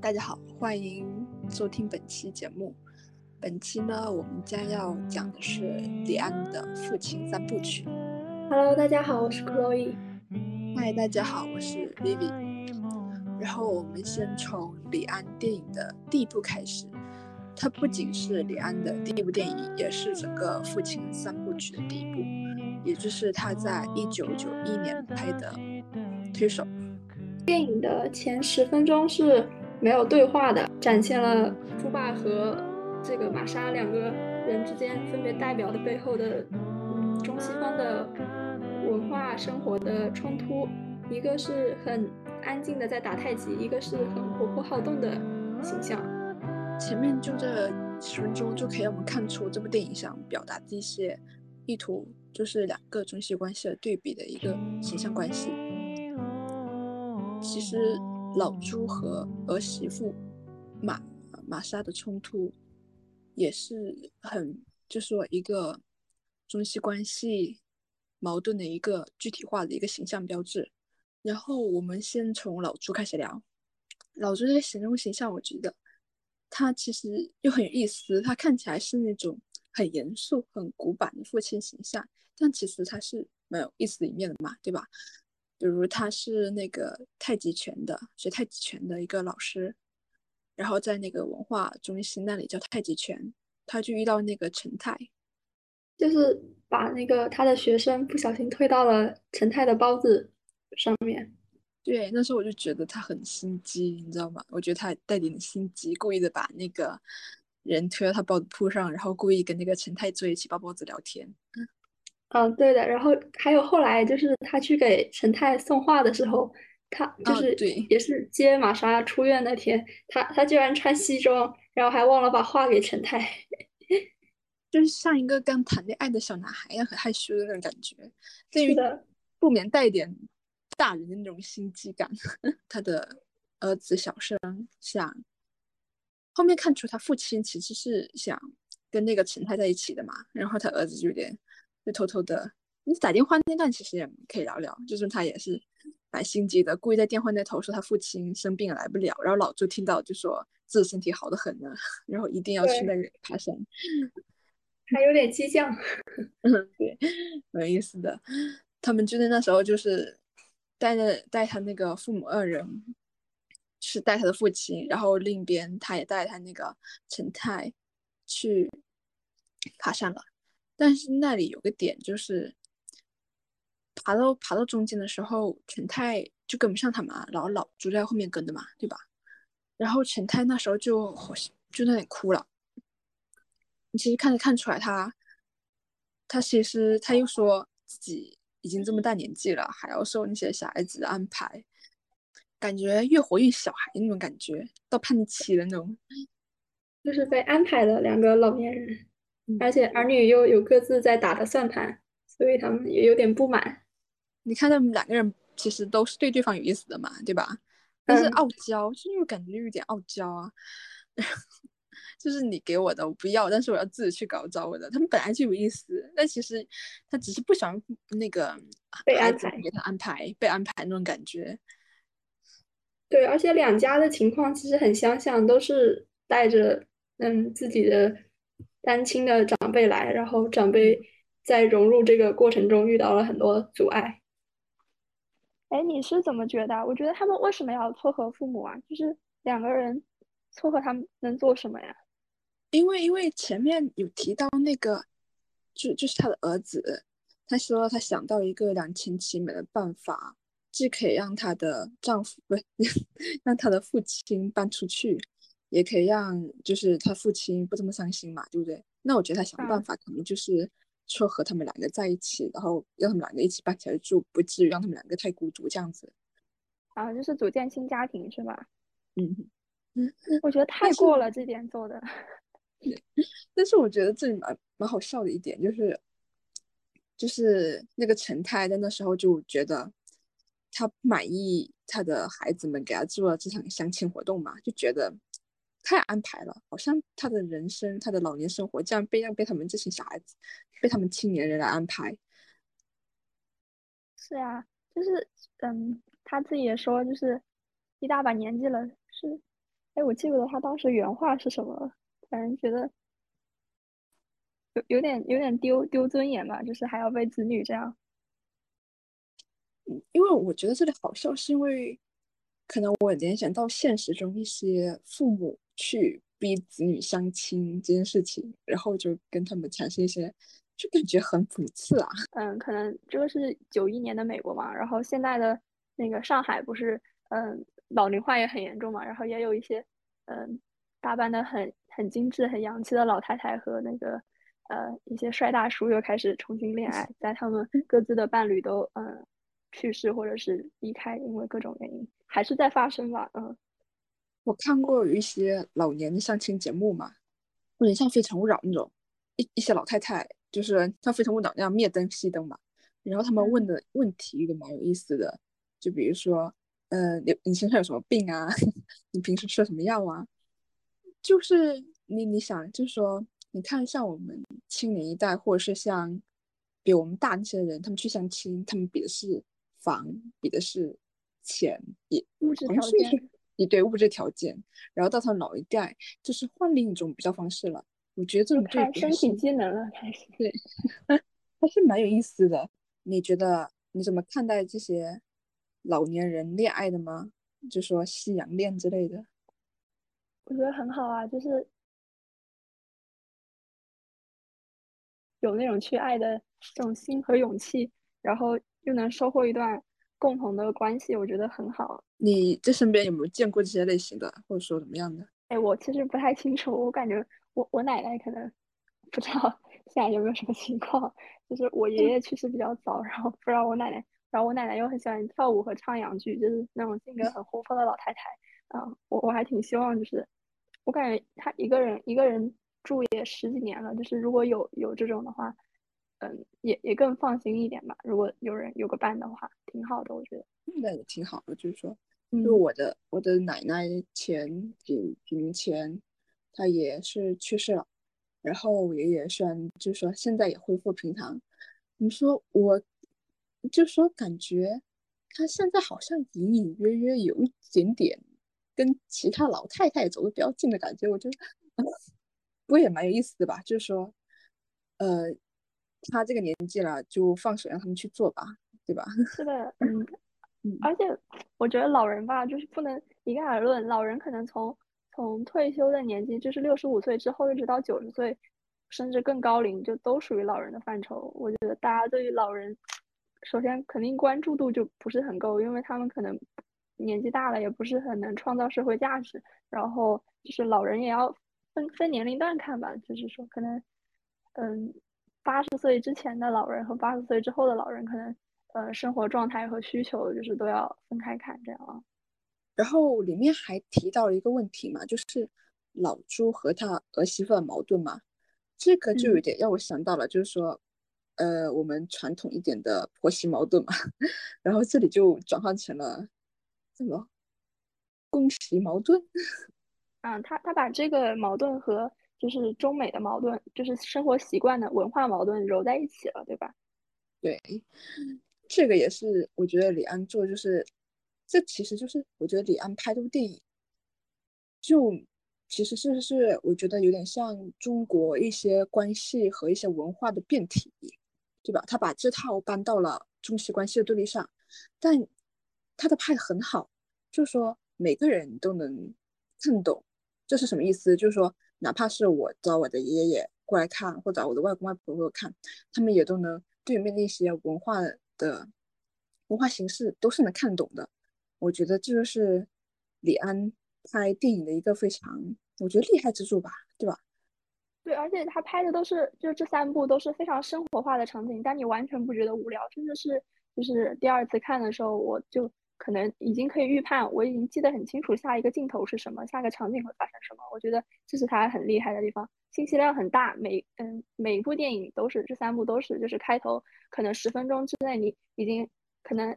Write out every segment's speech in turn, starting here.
大家好，欢迎收听本期节目。本期呢，我们将要讲的是李安的《父亲三部曲》。Hello，大家好，我是 Chloe。嗨，大家好，我是 Vivi。然后我们先从李安电影的第一部开始。它不仅是李安的第一部电影，也是整个《父亲三部曲》的第一部，也就是他在一九九一年拍的《推手》。电影的前十分钟是没有对话的，展现了朱爸和这个玛莎两个人之间分别代表的背后的嗯中西方的文化生活的冲突。一个是很安静的在打太极，一个是很活泼好动的形象。前面就这十分钟就可以让我们看出这部电影想表达的一些意图，就是两个中西关系的对比的一个形象关系。其实老朱和儿媳妇玛玛莎的冲突，也是很就是说一个中西关系矛盾的一个具体化的一个形象标志。然后我们先从老朱开始聊，老朱这个形容形象，我觉得他其实又很有意思。他看起来是那种很严肃、很古板的父亲形象，但其实他是蛮有意思的一面的嘛，对吧？比如他是那个太极拳的，学太极拳的一个老师，然后在那个文化中心那里教太极拳，他就遇到那个陈太，就是把那个他的学生不小心推到了陈太的包子上面。对，那时候我就觉得他很心机，你知道吗？我觉得他带点心机，故意的把那个人推到他包子铺上，然后故意跟那个陈太坐一起包包子聊天。嗯，对的。然后还有后来，就是他去给陈泰送画的时候，他就是对也是接玛莎出院那天，他他居然穿西装，然后还忘了把画给陈泰，就是像一个刚谈恋爱的小男孩一样，很害羞的那种感觉。是的，不免带点大人的那种心机感。他的儿子小生想，后面看出他父亲其实是想跟那个陈太在一起的嘛，然后他儿子就有点。就偷偷的，你打电话那段其实也可以聊聊，就是他也是蛮心机的，故意在电话那头说他父亲生病了来不了，然后老朱听到就说自己身体好的很呢，然后一定要去那里爬山，还有点激将，嗯，对，有意思的。他们就在那时候就是带着带他那个父母二人，是带他的父亲，然后另一边他也带他那个陈太去爬山了。但是那里有个点，就是爬到爬到中间的时候，陈泰就跟不上他嘛，然后老朱在后面跟的嘛，对吧？然后陈泰那时候就好像就那里哭了。你其实看得看出来，他他其实他又说自己已经这么大年纪了，还要受那些小孩子的安排，感觉越活越小孩那种感觉，到叛逆期的那种，就是被安排的两个老年人。而且儿女又有各自在打的算盘，所以他们也有点不满。你看他们两个人其实都是对对方有意思的嘛，对吧？但是傲娇，就感觉有点傲娇啊。就是你给我的我不要，但是我要自己去搞找我的。他们本来就有意思，但其实他只是不喜欢那个被安排，给他安排被安排那种感觉。对，而且两家的情况其实很相像，都是带着嗯自己的。单亲的长辈来，然后长辈在融入这个过程中遇到了很多阻碍。哎，你是怎么觉得？我觉得他们为什么要撮合父母啊？就是两个人撮合他们能做什么呀？因为因为前面有提到那个，就就是他的儿子，他说他想到一个两全其美的办法，既可以让他的丈夫不 让他的父亲搬出去。也可以让就是他父亲不这么伤心嘛，对不对？那我觉得他想办法可能就是撮合他们两个在一起，然后让他们两个一起搬起来住，不至于让他们两个太孤独这样子。啊，就是组建新家庭是吧？嗯嗯，我觉得 太过了这点做的。但是我觉得这里蛮蛮好笑的一点就是，就是那个陈太在那时候就觉得他不满意他的孩子们给他做了这场相亲活动嘛，就觉得。太安排了，好像他的人生，他的老年生活，这样被让被他们这群小孩子，被他们青年人来安排。是啊，就是，嗯，他自己也说，就是一大把年纪了，是哎，我记不得他当时原话是什么了，反正觉得有有点有点丢丢尊严吧，就是还要被子女这样。嗯，因为我觉得这里好笑，是因为可能我联想到现实中一些父母去逼子女相亲这件事情，然后就跟他们产生一些，就感觉很讽刺啊。嗯，可能这个是九一年的美国嘛，然后现在的那个上海不是嗯。老龄化也很严重嘛，然后也有一些，嗯，打扮的很很精致、很洋气的老太太和那个，呃，一些帅大叔又开始重新恋爱，在他们各自的伴侣都嗯去世或者是离开，因为各种原因，还是在发生吧。嗯，我看过有一些老年的相亲节目嘛，有点像《非诚勿扰》那种，一一些老太太就是像《非诚勿扰》那样灭灯熄灯嘛，然后他们问的问题都蛮有意思的，就比如说。呃，你你身上有什么病啊？你平时吃了什么药啊？就是你你想，就是说，你看像我们青年一代，或者是像比我们大那些人，他们去相亲，他们比的是房，比的是钱，也物质条件，也对物质条件。然后到他老一代，就是换另一种比较方式了。我觉得这种看身体机能了，开始对，还是蛮有意思的。你觉得你怎么看待这些？老年人恋爱的吗？就说夕阳恋之类的，我觉得很好啊，就是有那种去爱的这种心和勇气，然后又能收获一段共同的关系，我觉得很好。你这身边有没有见过这些类型的，或者说怎么样的？哎，我其实不太清楚，我感觉我我奶奶可能不知道现在有没有什么情况，就是我爷爷去世比较早，然后不知道我奶奶。然后我奶奶又很喜欢跳舞和唱洋剧，就是那种性格很活泼的老太太。嗯，我我还挺希望，就是我感觉她一个人一个人住也十几年了，就是如果有有这种的话，嗯，也也更放心一点吧。如果有人有个伴的话，挺好的，我觉得。那也挺好的，就是说，就我的我的奶奶前几几年前，她也是去世了，然后我爷爷虽然就是说现在也恢复平常，你说我。就说感觉他现在好像隐隐约约有一点点跟其他老太太走的比较近的感觉，我觉得 不过也蛮有意思的吧。就是说，呃，他这个年纪了，就放手让他们去做吧，对吧？是的，嗯，而且我觉得老人吧，就是不能一概而论。老人可能从从退休的年纪，就是六十五岁之后，一直到九十岁，甚至更高龄，就都属于老人的范畴。我觉得大家对于老人。首先，肯定关注度就不是很够，因为他们可能年纪大了，也不是很能创造社会价值。然后就是老人也要分分年龄段看吧，就是说可能，嗯，八十岁之前的老人和八十岁之后的老人，可能呃生活状态和需求就是都要分开看这样啊。然后里面还提到了一个问题嘛，就是老朱和他儿媳妇的矛盾嘛，这个就有点让我想到了，就是说。呃，我们传统一点的婆媳矛盾嘛，然后这里就转换成了什么公媳矛盾？嗯，他他把这个矛盾和就是中美的矛盾，就是生活习惯的文化矛盾揉在一起了，对吧？对，这个也是我觉得李安做，就是这其实就是我觉得李安拍这部电影，就其实是是我觉得有点像中国一些关系和一些文化的变体。对吧？他把这套搬到了中西关系的对立上，但他的拍很好，就是说每个人都能看懂这是什么意思。就是说，哪怕是我找我的爷爷过来看，或者我的外公外婆过来看，他们也都能对面那些文化的文化形式都是能看懂的。我觉得这就是李安拍电影的一个非常我觉得厉害之处吧，对吧？对，而且他拍的都是，就这三部都是非常生活化的场景，但你完全不觉得无聊，甚至是就是第二次看的时候，我就可能已经可以预判，我已经记得很清楚下一个镜头是什么，下个场景会发生什么。我觉得这是他很厉害的地方，信息量很大，每嗯每一部电影都是这三部都是，就是开头可能十分钟之内你已经可能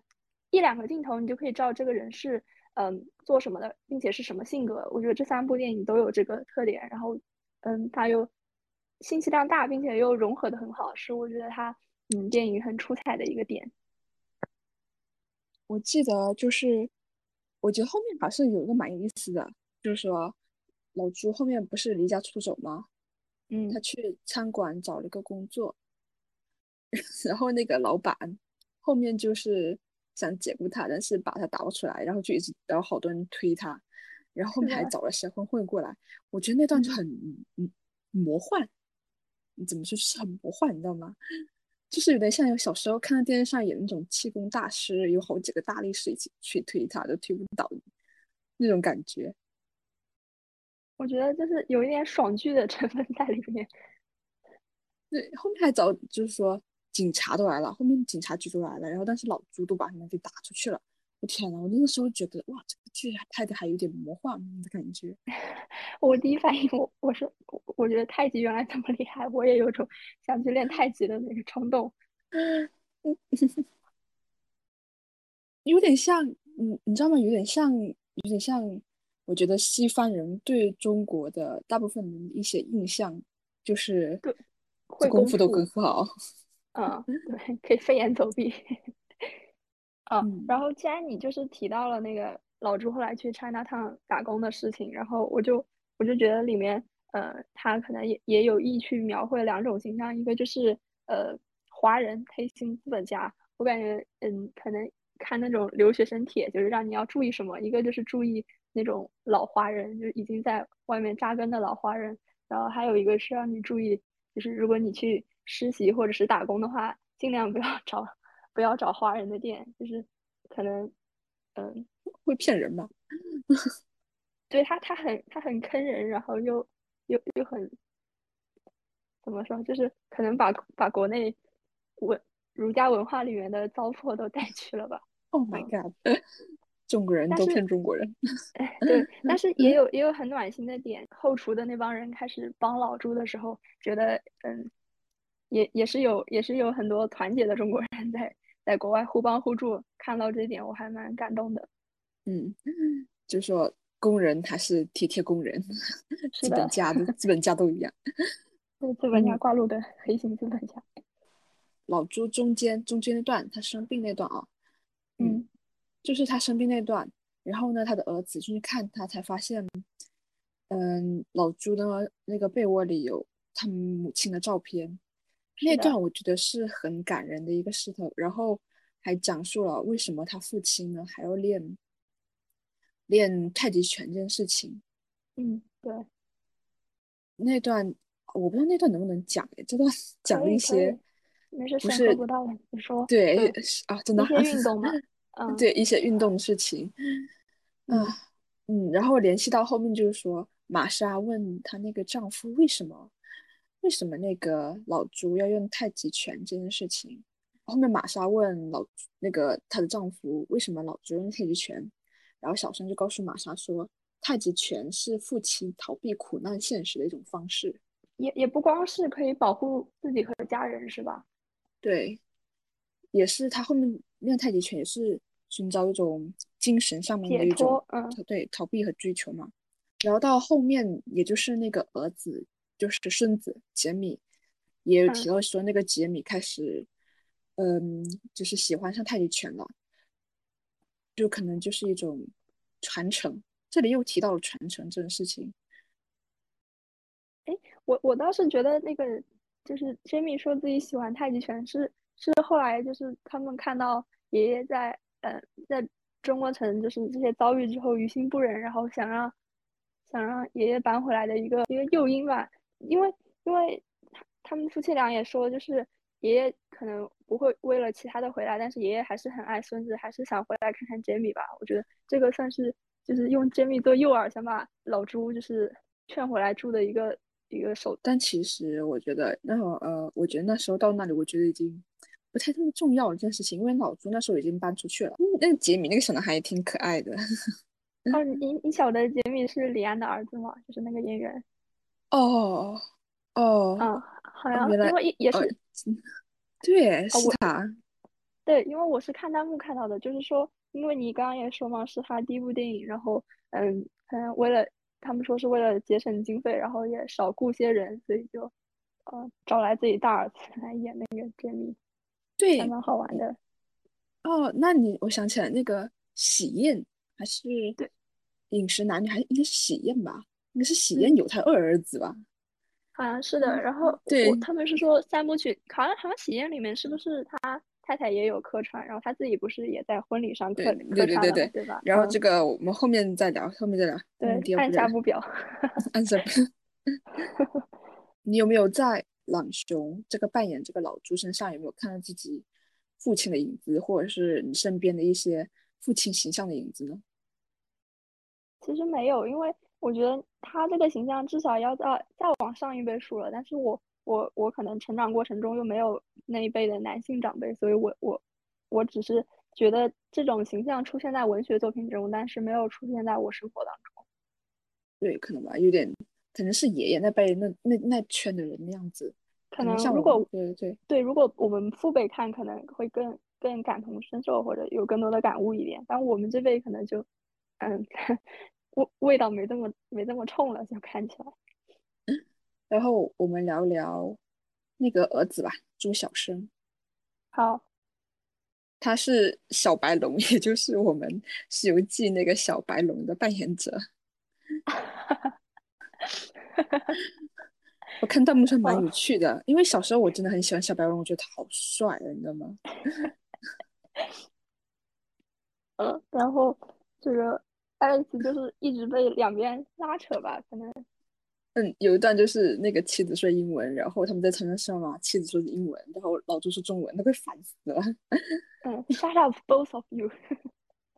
一两个镜头你就可以知道这个人是嗯做什么的，并且是什么性格。我觉得这三部电影都有这个特点，然后。嗯，它又信息量大，并且又融合的很好，是我觉得它嗯电影很出彩的一个点。我记得就是，我觉得后面好像有一个蛮有意思的，就是说老朱后面不是离家出走吗？嗯他去餐馆找了个工作，然后那个老板后面就是想解雇他，但是把他打不出来，然后就一直然后好多人推他，然后后面还找了小混混过来，我觉得那段就嗯很嗯魔幻，你怎么说就是很魔幻，你知道吗？就是有点像有小时候看到电视上演那种气功大师，有好几个大力士一起去推他，都推不倒那种感觉。我觉得就是有一点爽剧的成分在里面。对，后面还找就是说警察都来了，后面警察局都来了，然后但是老朱都把他们给打出去了。我天呐，我那个时候觉得哇，这个剧拍的还有点魔幻的感觉。我第一反应，我我说我我觉得太极原来这么厉害，我也有种想去练太极的那个冲动。有点像，你你知道吗？有点像，有点像。我觉得西方人对中国的大部分人一些印象就是功功夫都夫更好。嗯，对，可以飞檐走壁。啊，嗯。然后既然你就是提到了那个老朱后来去 Chinatown 打工的事情，然后我就我就觉得里面，呃，他可能也也有意去描绘两种形象，一个就是呃华人黑心资本家，我感觉嗯，可能看那种留学生帖就是让你要注意什么，一个就是注意那种老华人，就已经在外面扎根的老华人，然后还有一个是让你注意，就是如果你去实习或者是打工的话，尽量不要 找不要找华人的店，就是可能嗯，会骗人吧？对他他很他很坑人，然后又又又很怎么说，就是可能把把国内文儒家文化里面的糟粕都带去了吧。Oh my 嗯 god！中国人都骗中国人。哎，对，但是也有也有很暖心的点。后厨的那帮人开始帮老朱的时候，觉得嗯，也也是有也是有很多团结的中国人在在国外互帮互助。看到这一点，我还蛮感动的。嗯，就说工人还是铁铁工人，资本家的资 本家都一样。对资本家嗯挂路的黑心资本家。老朱中间中间那段他生病那段啊，嗯就是他生病那段，然后呢，他的儿子就去看他，才发现，嗯，老朱的那个被窝里有他们母亲的照片，那段我觉得是很感人的一个势头，然后还讲述了为什么他父亲呢还要练练太极拳这件事情。嗯，对，那段我不知道那段能不能讲诶，这段讲了一些，没事，审不是不到的，你说。对嗯啊，真的一些运动嘛，嗯，对一些运动的事情，嗯啊，嗯，然后联系到后面就是说，玛莎问她那个丈夫为什么，为什么那个老朱要用太极拳这件事情，后面玛莎问老那个她的丈夫为什么老朱用太极拳，然后小生就告诉玛莎说，太极拳是父亲逃避苦难现实的一种方式，也也不光是可以保护自己和家人，是吧？对，也是他后面练太极拳也是寻找一种精神上面的解一种脱，嗯对逃避和追求嘛。然后到后面，也就是那个儿子，就是孙子杰米，也有提嗯到说那个杰米开始，嗯，就是喜欢上太极拳了，就可能就是一种传承。这里又提到了传承这件事情。我我倒是觉得那个就是 Jamie 说自己喜欢太极拳是是后来就是他们看到爷爷在呃在中国城就是这些遭遇之后于心不忍，然后想让想让爷爷搬回来的一个一个诱因吧，因为因为他他们夫妻俩也说就是爷爷可能不会为了其他的回来，但是爷爷还是很爱孙子，还是想回来看看 Jamie 吧。我觉得这个算是就是用 Jamie 做诱饵，想把老朱就是劝回来住的一个一个手但其实我觉得那会儿呃，我觉得那时候到那里，我觉得已经不太那么重要了这件事情，因为老朱那时候已经搬出去了。嗯，那个杰米那个小男孩也挺可爱的。哦，你你晓得杰米是李安的儿子吗？就是那个演员。哦哦嗯，好哦，像因为也是，对，是他。对，因为我是看弹幕看到的，就是说，因为你刚刚也说嘛，是他第一部电影，然后嗯，可能为了他们说是为了节省经费，然后也少雇些人，所以就呃找来自己大儿子来演那个杰米，对还蛮好玩的。哦，那你我想起来那个喜宴还是对饮食男女还应该是喜宴吧？应该是喜嗯宴有他二儿子吧？好像是的。然后对他们是说三部曲，好像好像喜宴里面是不是他太太也有客串，然后他自己不是也在婚礼上客对客串了，对对对对对吧？然后嗯这个我们后面再聊，后面再聊。对按下不表。按下不。你有没有在朗雄这个扮演这个老朱身上有没有看到自己父亲的影子，或者是你身边的一些父亲形象的影子呢？其实没有，因为我觉得他这个形象至少要到再往上一辈数了。但是我我我可能成长过程中又没有那一辈的男性长辈，所以我我我只是觉得这种形象出现在文学作品中，但是没有出现在我生活当中。对，可能吧，有点可能是爷爷那辈那那那圈的人那样子，可可能像如果对对对。对，如果我们父辈看，可能会更更感同身受，或者有更多的感悟一点。但我们这辈可能就，嗯，味味道没这么没这么冲了，就看起来。然后我们聊聊那个儿子吧，朱小生，好，他是小白龙，也就是我们《西游记》那个小白龙的扮演者。我看弹幕上蛮有趣的，因为小时候我真的很喜欢小白龙，我觉得他好帅啊，你知道吗？嗯，然后这个爱丽丝就是一直被两边拉扯吧，可能嗯，有一段就是那个妻子说英文，然后他们在床上嘛，妻子说的英文，然后老朱说中文，他快烦死了，嗯，shut up both of you，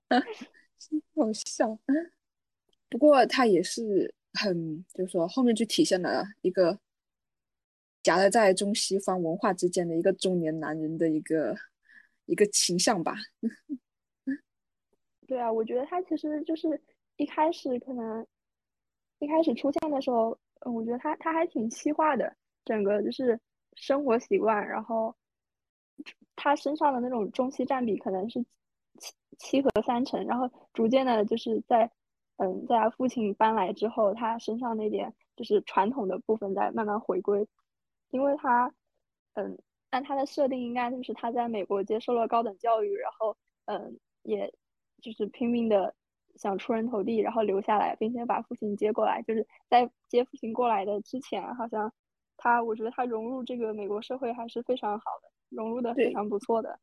好笑。不过他也是很，就是说后面就体现了一个夹在在中西方文化之间的一个中年男人的一个一个形象吧。对啊，我觉得他其实就是一开始可能一开始出现的时候，嗯，我觉得他他还挺西化的，整个就是生活习惯，然后他身上的那种中西占比可能是七七和三成，然后逐渐的就是在嗯，在他父亲搬来之后，他身上那点就是传统的部分在慢慢回归，因为他嗯，按他的设定应该就是他在美国接受了高等教育，然后嗯也。就是拼命的想出人头地，然后留下来，并且把父亲接过来。就是在接父亲过来的之前，好像他，我觉得他融入这个美国社会还是非常好的，融入的非常不错的。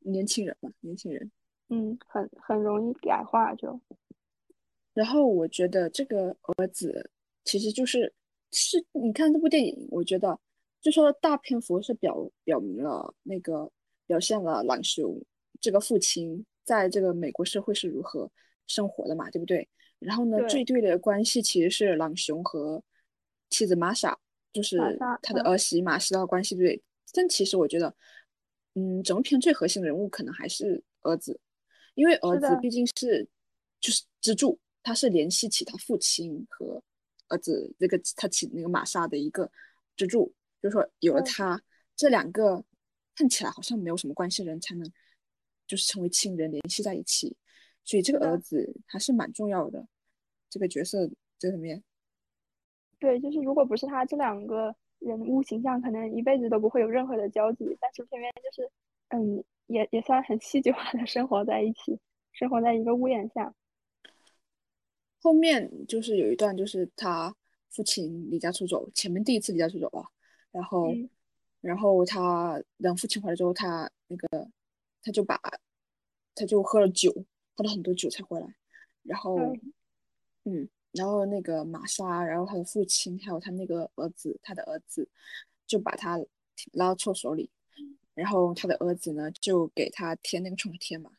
年轻人嘛，年轻人，嗯，很很容易改化就。然后我觉得这个儿子其实就是是，你看这部电影，我觉得就说大篇幅是表表明了那个表现了朗雄这个父亲。在这个美国社会是如何生活的嘛，对不对？然后呢，最对的关系其实是朗雄和妻子玛莎，就是他的儿媳玛莎的关系，对不对？但其实我觉得，嗯，整部片最核心的人物可能还是儿子，因为儿子毕竟是就是支柱，他是联系起他父亲和儿子那个他起那个玛莎的一个支柱，就是说有了他，这两个看起来好像没有什么关系的人才能。就是成为亲人联系在一起，所以这个儿子还是蛮重要的，这个角色这里面。对，就是如果不是他这两个人物形象，可能一辈子都不会有任何的交集。但是偏偏就是，嗯，也也算很戏剧化的生活在一起，生活在一个屋檐下。后面就是有一段，就是他父亲离家出走，前面第一次离家出走啊，然后，嗯、然后他等父亲回来之后，他那个。他就把，他就喝了酒，喝了很多酒才回来，然后，嗯，嗯，然后那个玛莎，然后他的父亲还有他那个儿子，他的儿子就把他拉到厕所里，然后他的儿子呢就给他贴那个创可贴嘛，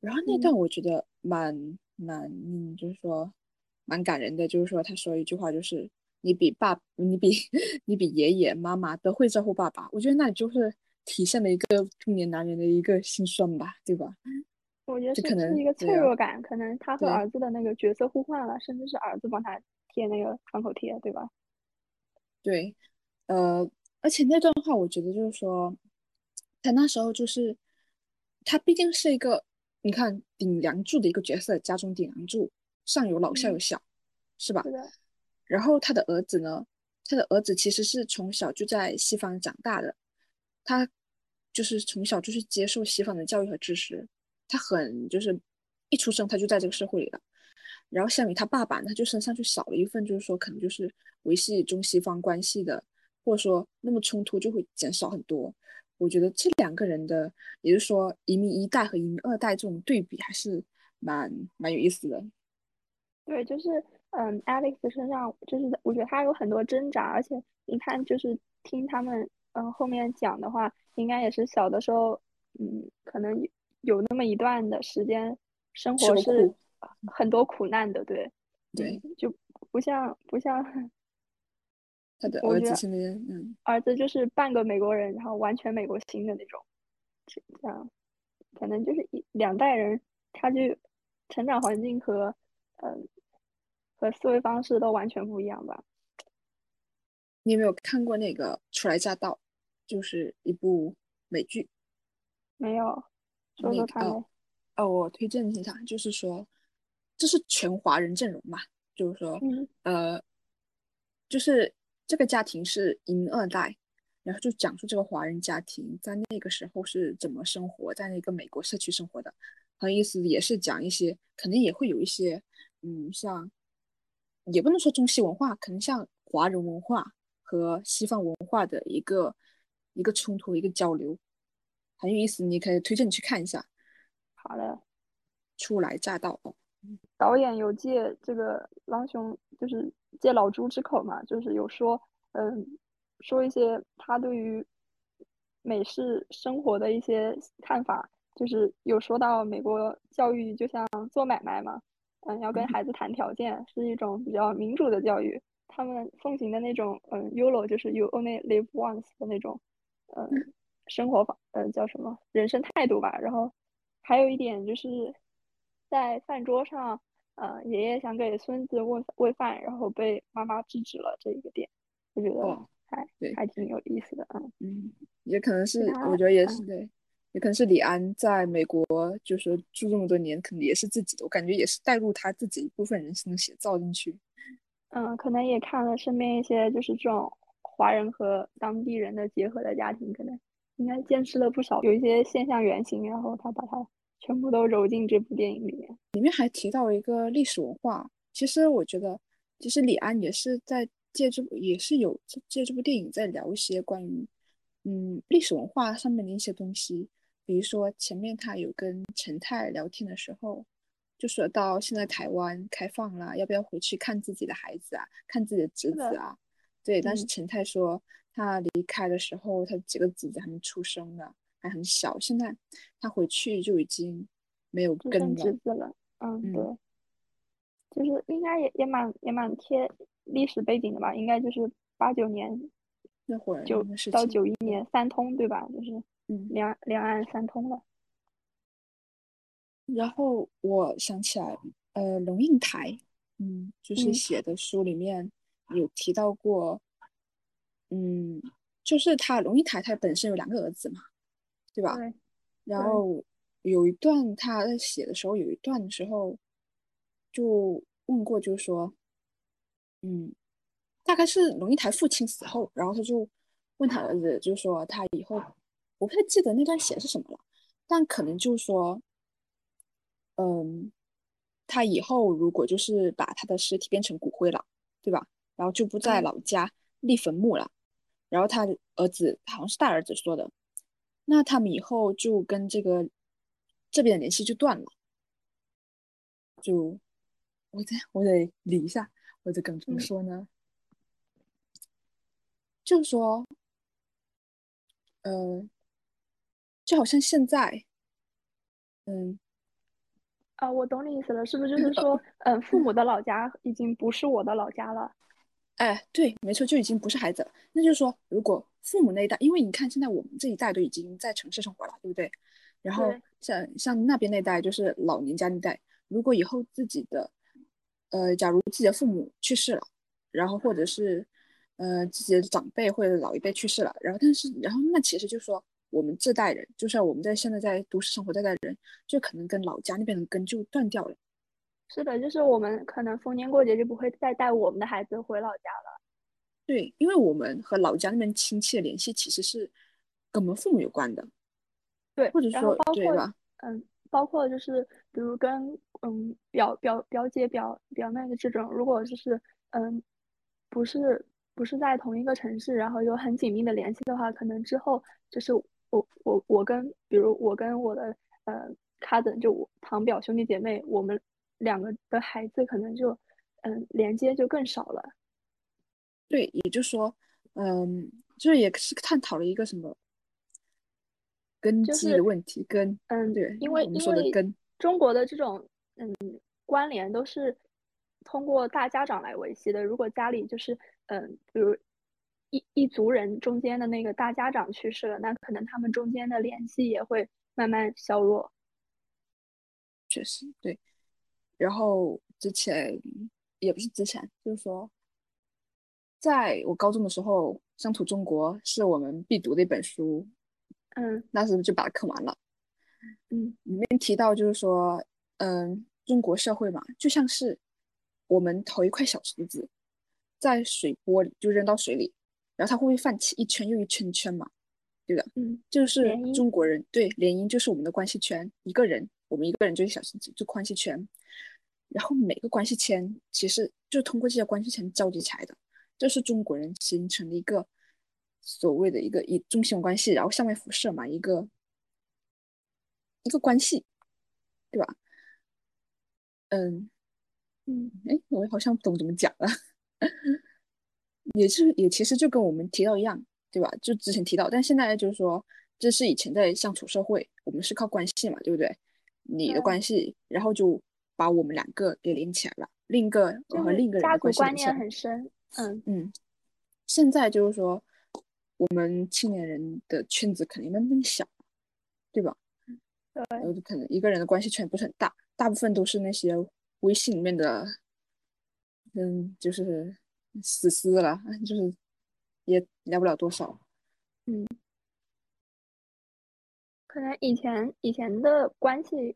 然后那段我觉得蛮蛮，嗯，就是说蛮感人的，就是说他说一句话就是你比爸，你比 你比爷爷妈妈都会照顾爸爸，我觉得那里就是。体现了一个中年男人的一个心酸吧，对吧？我觉得是可能是一个脆啊弱感，可能他和儿子的那个角色互换了，甚至是儿子帮他贴那个创口贴，对吧？对，呃，而且那段话，我觉得就是说，他那时候就是他毕竟是一个你看顶梁柱的一个角色，家中顶梁柱，上有老下有小，是吧？是的。然后他的儿子呢，他的儿子其实是从小就在西方长大的。他就是从小就是接受西方的教育和知识，他很就是一出生他就在这个社会里了，然后相比他爸爸，他就身上就少了一份，就是说可能就是维系中西方关系的，或者说那么冲突就会减少很多。我觉得这两个人的，也就是说移民一代和移民二代这种对比还是蛮蛮有意思的。对，就是嗯，Alex 身上就是我觉得他有很多挣扎，而且你看就是听他们嗯后面讲的话，应该也是小的时候嗯可能有那么一段的时间生活是很多苦难的，对对，就不像不像。他的儿子嗯，儿子就是半个美国人，然后完全美国心的那种，这样，可能就是一两代人，他就成长环境和嗯和思维方式都完全不一样吧。你有没有看过那个《初来乍到》，就是一部美剧？没有，说说看。哦，我推荐一下，就是说这是全华人阵容嘛，就是说，呃，就是。这个家庭是银二代，然后就讲述这个华人家庭在那个时候是怎么生活在那个美国社区生活的，很有意思。也是讲一些，肯定也会有一些，嗯，像也不能说中西文化，可能像华人文化和西方文化的一个一个冲突，一个交流，很有意思。你可以推荐你去看一下。好的，初来乍到。导演有借这个狼熊，就是借老朱之口嘛，就是有说，嗯，说一些他对于美式生活的一些看法，就是有说到美国教育就像做买卖嘛，嗯，要跟孩子谈条件，是一种比较民主的教育，他们奉行的那种，嗯，YOLO 就是 You Only Live Once 的那种，嗯，生活方，嗯，叫什么人生态度吧。然后还有一点就是。在饭桌上，呃，爷爷想给孙子喂喂饭，然后被妈妈制止了这一个点，我觉得还还挺有意思的啊。嗯，也可能是，我觉得也是对，也可能是李安在美国就是住这么多年，可能也是自己的，我感觉也是带入他自己一部分人生的写照进去。嗯，可能也看了身边一些就是这种华人和当地人的结合的家庭，可能应该见识了不少，有一些现象原型，然后他把它。全部都揉进这部电影里面，里面还提到一个历史文化。其实我觉得，其实李安也是在借这部，也是有借这部电影在聊一些关于，嗯，历史文化上面的一些东西。比如说前面他有跟陈太聊天的时候，就说到现在台湾开放了，要不要回去看自己的孩子啊，看自己的侄子啊？对，但是陈太说他离开的时候，他几个侄子还没出生呢。还很小，现在他回去就已经没有跟侄子了。嗯，对，就是应该也也蛮也蛮贴历史背景的吧？应该就是八九年那会儿，九到九一年三通对吧？就是两两岸三通了。然后我想起来，呃，龙应台，嗯，就是写的书里面有提到过，嗯，就是他龙应台他本身有两个儿子嘛。对吧？然后有一段他在写的时候，有一段的时候就问过，就是说，嗯，大概是龙应台父亲死后，然后他就问他儿子，就是说他以后，我不太记得那段写的是什么了，但可能就是说，嗯，他以后如果就是把他的尸体变成骨灰了，对吧？然后就不在老家立坟墓了，然后他儿子好像是大儿子说的。那他们以后就跟这个这边的联系就断了，就我得我得理一下，我得跟怎么说呢？就是说，呃，就好像现在，嗯，啊，我懂你意思了，是不是就是说，嗯，父母的老家已经不是我的老家了？哎，对，没错，就已经不是孩子了。那就是说，如果父母那一代，因为你看现在我们这一代都已经在城市生活了，对不对？然后像像那边那代，就是老年家那代，如果以后自己的，呃，假如自己的父母去世了，然后或者是，呃，自己的长辈或者老一辈去世了，然后但是然后那其实就说我们这代人，就像我们在现在在都市生活这代人，就可能跟老家那边的根就断掉了。是的，就是我们可能逢年过节就不会再带我们的孩子回老家了。对，因为我们和老家那边亲戚的联系其实是跟我们父母有关的。对，或者说对吧？嗯包括就是比如跟嗯表表表姐表表妹的这种，如果就是嗯不是不是在同一个城市，然后有很紧密的联系的话，可能之后就是我我我跟比如我跟我的呃 cousin 就我堂表兄弟姐妹，我们两个的孩子可能就嗯连接就更少了。对，也就是说，嗯，就是也是探讨了一个什么根基的问题，根嗯对，因为我们说的根，中国的这种嗯关联都是通过大家长来维系的。如果家里就是嗯，比如一一族人中间的那个大家长去世了，那可能他们中间的联系也会慢慢削弱。确实对。然后之前也不是之前，就是说。在我高中的时候，《乡土中国》是我们必读的一本书，嗯，那时候就把它看完了，嗯，里面提到就是说，嗯，中国社会嘛，就像是我们投一块小石子在水波里，就扔到水里，然后它会不会泛起一圈又一圈圈嘛？对的，嗯，就是中国人对联姻就是我们的关系圈，一个人，我们一个人就是小石子，就关系圈，然后每个关系圈其实就通过这些关系圈交集起来的。这是中国人形成的一个所谓的一个以中心关系，然后向外辐射嘛，一个一个关系，对吧？嗯嗯，哎，我好像不懂怎么讲了，也是也其实就跟我们提到一样，对吧？就之前提到，但现在就是说，这是以前在相处社会，我们是靠关系嘛，对不对？你的关系，然后就把我们两个给连起来了，另一个我和另一个人的关系观念很深。嗯嗯，现在就是说，我们青年人的圈子肯定慢慢小，对吧？对，然后可能一个人的关系圈不是很大，大部分都是那些微信里面的，嗯，就是死丝了，就是也聊不了多少。嗯，可能以前以前的关系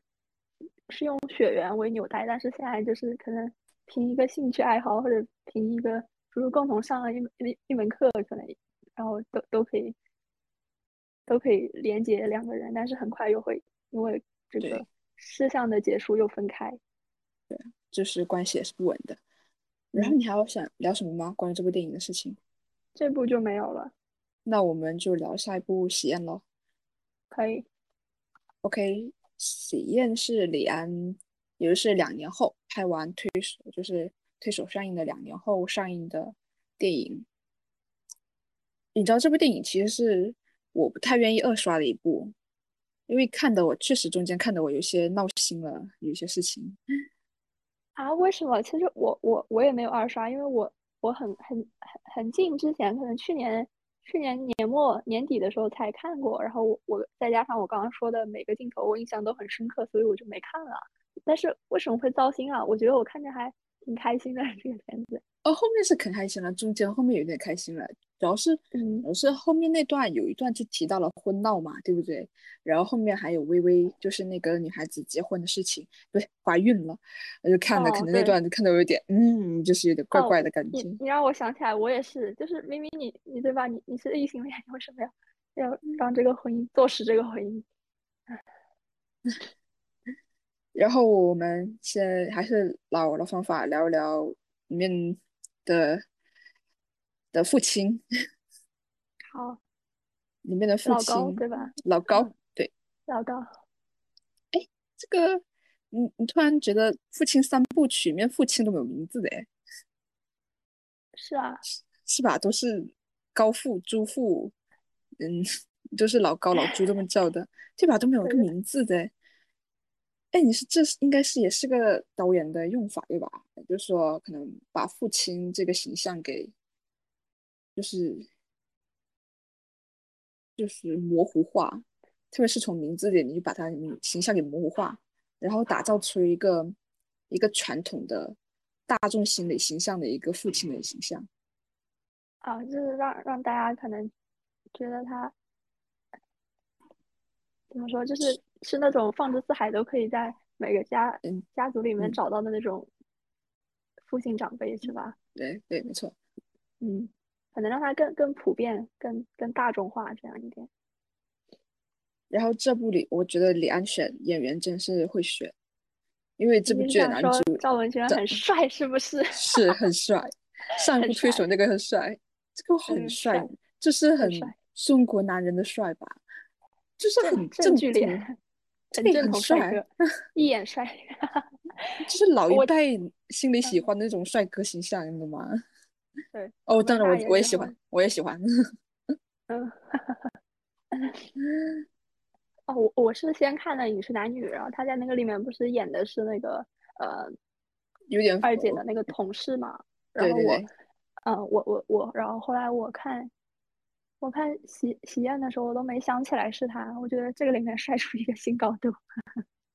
是用血缘为纽带，但是现在就是可能凭一个兴趣爱好或者凭一个。就是共同上了一门一一门课，可能然后都都可以都可以连接两个人，但是很快又会因为这个事项的结束又分开。对，就是关系也是不稳的。然后你还要想聊什么吗？关于这部电影的事情？这部就没有了。那我们就聊下一部《喜宴》喽。可以。OK，《喜宴》是李安，也就是两年后拍完推手，就是。推手上映的两年后上映的电影，你知道这部电影其实是我不太愿意二刷的一部，因为看的我确实中间看的我有些闹心了，有些事情。啊？为什么？其实我我我也没有二刷，因为我我很很很很近之前，可能去年去年年末年底的时候才看过，然后我我再加上我刚刚说的每个镜头我印象都很深刻，所以我就没看了。但是为什么会糟心啊？我觉得我看着还。挺开心的这个片子哦，后面是可开心了，中间后面有点开心了，主要是嗯，主要是后面那段有一段就提到了婚闹嘛，对不对？然后后面还有微微就是那个女孩子结婚的事情，不是怀孕了，我就看的可能那段就看到有点嗯，就是有点怪怪的感觉。你你让我想起来，我也是，就是明明你你对吧？你你是异性恋，你为什么要要让这个婚姻坐实这个婚姻？然后我们先还是老的方法聊一聊里面的的父亲。好，里面的父亲对吧？老高，对，老高。哎，这个，你你突然觉得父亲三部曲里面父亲都没有名字的哎？是啊，是吧？都是高父、朱父，嗯，都是老高、老朱这么叫的，对吧？都没有个名字的。哎，你是这是应该是也是个导演的用法对吧？就是说可能把父亲这个形象给，就是就是模糊化，特别是从名字里你就把他形象给模糊化，然后打造出一个一个传统的大众心理形象的一个父亲的形象。啊，就是让让大家可能觉得他怎么说，就是。是那种放之四海都可以在每个家家族里面找到的那种父亲长辈，是吧？对对，没错。嗯，可能让他更更普遍、更更大众化这样一点。然后这部里，我觉得李安选演员真是会选，因为这部剧的男主赵文轩很帅是不是？是很帅，上一部推手那个很帅，这个很嗯帅帅，就是很中国男人的帅吧，就是很正正剧脸统，很对，正很帅哥，，一眼帅。就是老一我辈心里喜嗯欢的那种帅哥形象，你懂吗？对，哦，我当然我我也喜欢，我也喜欢。嗯，哦，我我是先看的《饮食男女》，然后他在那个里面不是演的是那个呃有点二姐的那个同事嘛，然后我对对对，嗯我我我，然后后来我看我看喜喜宴的时候，我都没想起来是他，我觉得这个里面帅出一个新高度。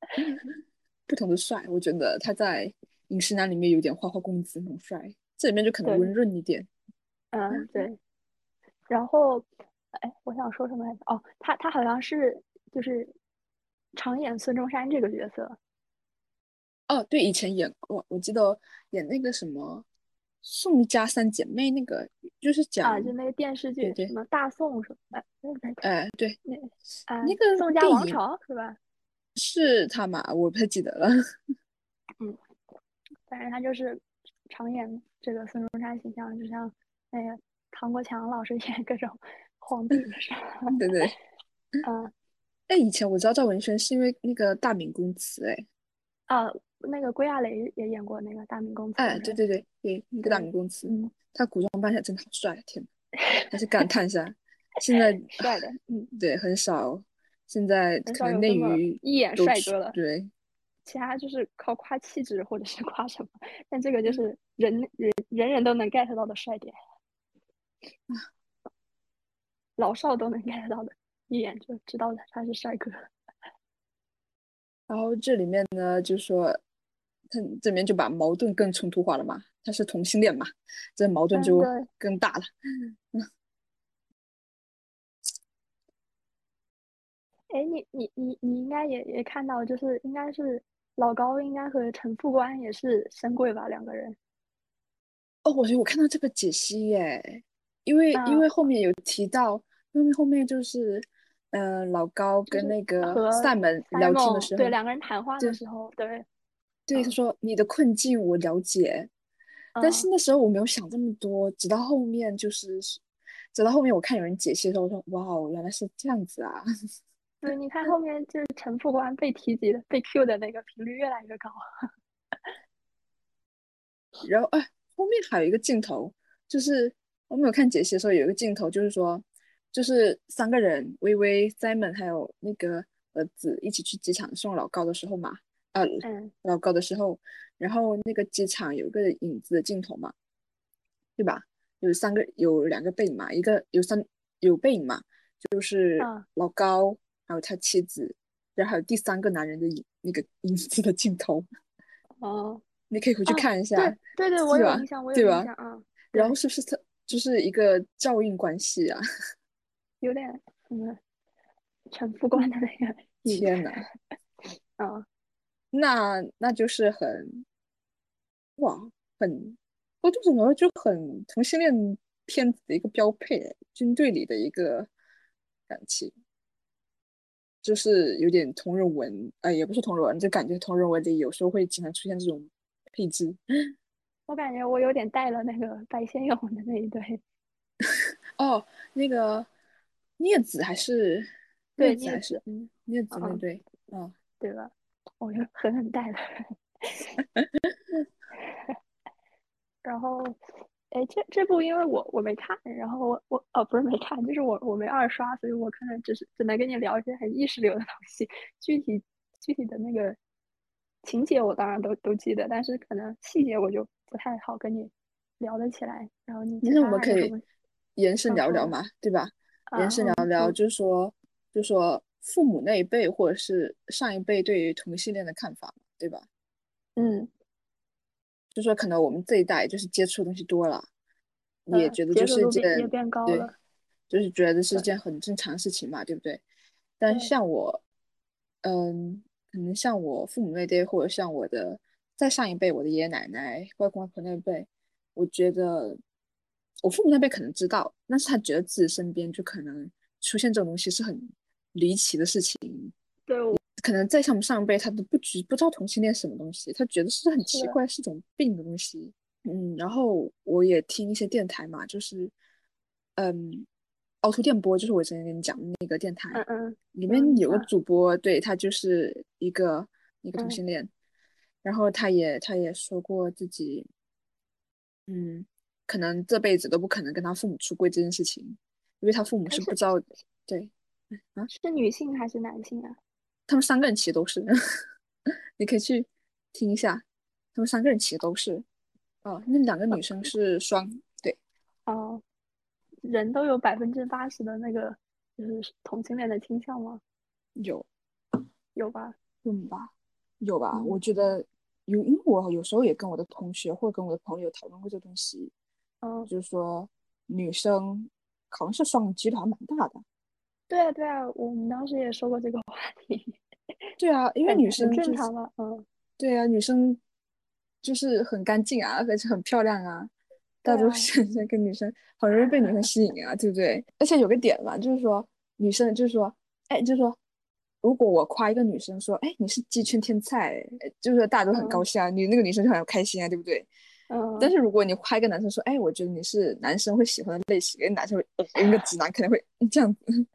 不同的帅，我觉得他在《饮食男》里面有点花花公子那种帅，这里面就可能温润一点。嗯，对。然后，哎，我想说什么来着？哦，他他好像是就是常演孙中山这个角色。哦，对，以前演过，我记得演那个什么宋家三姐妹，那个就是讲，啊，就那个电视剧，什么大宋什么，哎，哎，对，那啊，那个宋家王朝是吧？是他吗？我不太记得了。嗯反正他就是常演这个孙中山形象，就像那个唐国强老师演各种 皇帝是吧？对对，嗯哎，以前我知道赵文轩是因为那个大明宫词，哎，啊，那个归亚蕾也演过那个大明宫词，哎，对对对对，那个大明宫词，嗯，他古装扮起来真的好帅，天 哪，还是感叹一下，现在 帅的，嗯，对很少，现在可能内娱一眼帅哥了。对，其他就是靠夸气质或者是夸什么，但这个就是人人人人都能 get 到的帅点，老少都能 get 到的，一眼就知道的他是帅哥。然后这里面呢，就说他这边就把矛盾更冲突化了嘛，他是同性恋嘛，这矛盾嗯就更大了。哎，你你你你应该也也看到，就是应该是老高应该和陈副官也是深柜吧，两个人。哦，我觉得我看到这个解析耶，因为因为嗯后面有提到，因为后面就是，呃，老高跟那个和赛门聊天的时候对，两个人谈话的时候，对，对，他嗯说你的困境我了解，但是嗯那时候我没有想这么多，直到后面就是，直到后面我看有人解析的时候，我说哇哦，原来是这样子啊。对，你看后面就是陈副官被提及的、被 Q 的那个频率越来越高。然后哎，后面还有一个镜头，就是我没有看解析的时候，有一个镜头就是说，就是三个人，微微、Simon 还有那个儿子一起去机场送老高的时候嘛，呃，嗯老高的时候，然后那个机场有一个影子的镜头嘛，对吧？有三个，有两个背影嘛，一个有三有背影嘛，就是嗯老高还有他妻子，然后还有第三个男人的影那个 影子的镜头，哦，你可以回去啊看一下。对对对，我有印象，我有对吧印象啊，然后是不是他就是一个照应关系啊？有点什么，陈副官的那个天呐，嗯，那那就是很哇，很我就怎么就很同性恋片子的一个标配，军队里的一个感情，就是有点同人文，呃，也不是同人文，就感觉同人文里有时候会经常出现这种配置。我感觉我有点带了那个白先勇的那一对，哦，那个镊子还是对镊子还是嗯镊子那嗯对，嗯。对吧？我就狠狠带了。然后，哎，这这部因为我我没看，然后我我哦不是没看，就是我我没二刷，所以我可能只是只能跟你聊一些很意识流的东西，具体具体的那个情节我当然都都记得，但是可能细节我就不太好跟你聊得起来。然后你其实我们可以延伸聊聊嘛，对吧？啊？延伸聊嗯聊，嗯就是说，就是说父母那一辈或者是上一辈对于同性恋的看法，对吧？嗯，就说可能我们这一代就是接触的东西多了，呃也觉得就是一接受度变也件对就是觉得是对件很正常的事情嘛，对不对？但对像我，嗯，可能像我父母那辈，或者像我的再上一辈，我的爷爷奶奶、外公外婆那辈，我觉得我父母那辈可能知道，但是他觉得自己身边就可能出现这种东西是很离奇的事情。对，可能在像我们上一辈，他都不知不知道同性恋什么东西，他觉得是很奇怪，是种病的东西。嗯，然后我也听一些电台嘛，就是嗯，凹凸电波，就是我之前跟你讲的那个电台，嗯嗯，里面有个主播，对他就是一个一个同性恋，然后他也他也说过自己，嗯，可能这辈子都不可能跟他父母出柜这件事情，因为他父母是不知道，对，啊，是女性还是男性啊？他们三个人其实都是，你可以去听一下，他们三个人其实都是。哦，那两个女生是双，对。哦，人都有百分之八十的那个就是同性恋的倾向吗？有，有吧？有吧？有吧？我觉得有，因为我有时候也跟我的同学或者跟我的朋友讨论过这东西。嗯，就是说女生好像是双几率还蛮大的。对啊，对啊，我们当时也说过这个话题。对啊，因为女生正常嘛，嗯。对啊，女生。就是很干净啊，而且很漂亮啊，大多数男生 跟女生很容易被女生吸引啊，对不对？而且有个点嘛，就是说女生就是说，哎，就是说，如果我夸一个女生说，哎，你是鸡圈天菜，就是说大家都很高兴啊，你那个女生就很开心啊，对不对？嗯。但是如果你夸一个男生说，哎，我觉得你是男生会喜欢的类型，男生会，一个直男可能会这样子。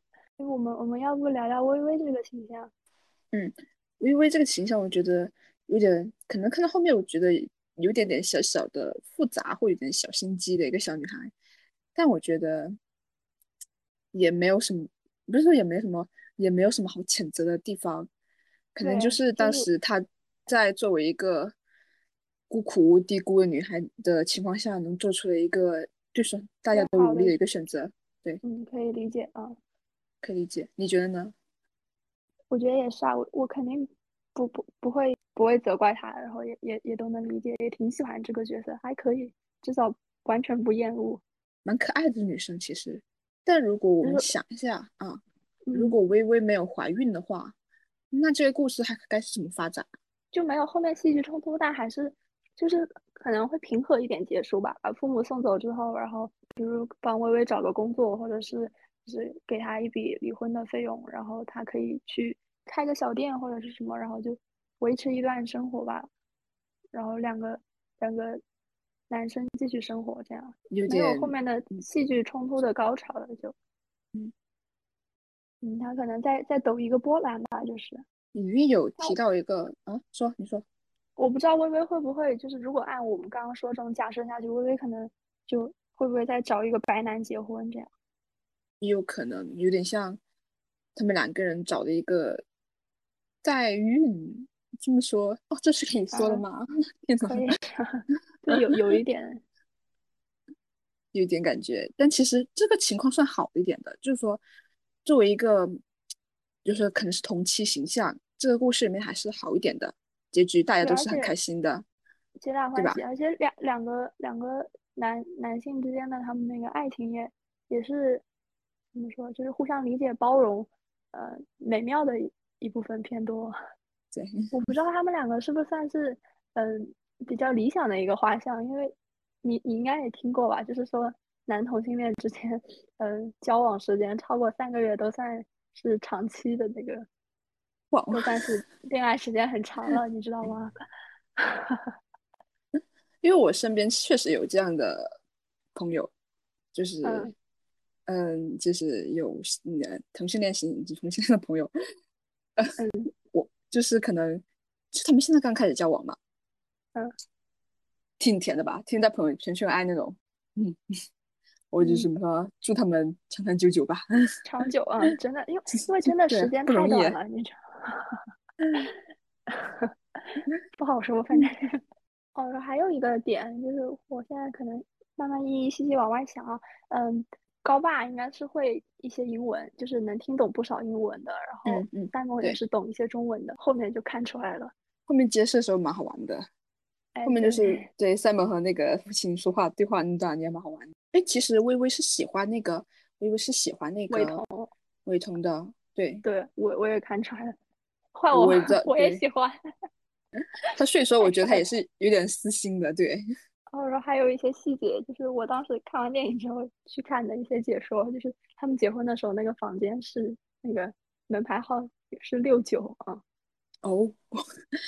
我们我们要不聊聊微微这个形象？嗯，微微这个形象，我觉得。有点可能看到后面，我觉得有点点小小的复杂，或有点小心机的一个小女孩，但我觉得也没有什么，不是说也没什么，也没有什么好谴责的地方，可能就是当时她在作为一个孤苦无依孤的女孩的情况下，能做出了一个就是大家都努力的一个选择，对，嗯，可以理解啊，可以理解，你觉得呢？我觉得也是啊，我我肯定不不不会。不会责怪他，然后也也也都能理解，也挺喜欢这个角色，还可以，至少完全不厌恶，蛮可爱的女生其实。但如果我们想一下啊，如果微微没有怀孕的话，那这个故事还该是怎么发展？就没有后面戏剧冲突，但还是就是可能会平和一点结束吧。把父母送走之后，然后比如帮微微找个工作，或者是就是给他一笔离婚的费用，然后他可以去开个小店或者是什么，然后就。维持一段生活吧，然后两个两个男生继续生活，这样没有后面的戏剧冲突的高潮了，就。嗯。嗯，他可能在在抖一个波澜吧，就是里面有提到一个啊，说你说，我不知道微微会不会就是如果按我们刚刚说这种假设下去，微微可能就会不会再找一个白男结婚这样，也有可能有点像他们两个人找的一个代孕。这么说哦，这是可以说的吗？可以，对，有有一点，有一点感觉，但其实这个情况算好一点的，就是说，作为一个，就是可能是同期形象，这个故事里面还是好一点的结局，大家都是很开心的，皆大欢喜。而且两两个两个男男性之间的他们那个爱情也也是怎么说，就是互相理解、包容，呃，美妙的一一部分偏多。对，我不知道他们两个是不是算是嗯比较理想的一个画像，因为你你应该也听过吧，就是说男同性恋之间嗯交往时间超过三个月都算是长期的那个，都算是 恋爱时间很长了，你知道吗？因为我身边确实有这样的朋友，就是嗯就是有嗯同性恋型同性恋的朋友，嗯。我就是可能，就他们现在刚开始交往嘛，嗯，挺甜的吧？天天在朋友圈秀爱那种，嗯，我就什么说，祝他们长长久久吧，长久啊，真的，因为 因为真的时间太短了，你知道，不好说，反正，哦，还有一个点就是，我现在可能慢慢一一细细往外想啊，嗯。高爸应该是会一些英文，就是能听懂不少英文的。然后嗯弹幕也是懂一些中文的，后面就看出来了。后面结识的时候蛮好玩的，后面就是对三萌和那个父亲说话对话那段也蛮好玩。哎，其实微微是喜欢那个，微微是喜欢那个伟彤，伟彤的。对，对我我也看出来了，换我我也 喜欢。他所以说，我觉得他也 是有点私心的，对。然后还有一些细节，就是我当时看完电影之后去看的一些解说，就是他们结婚的时候那个房间是那个门牌号也是六九啊。哦，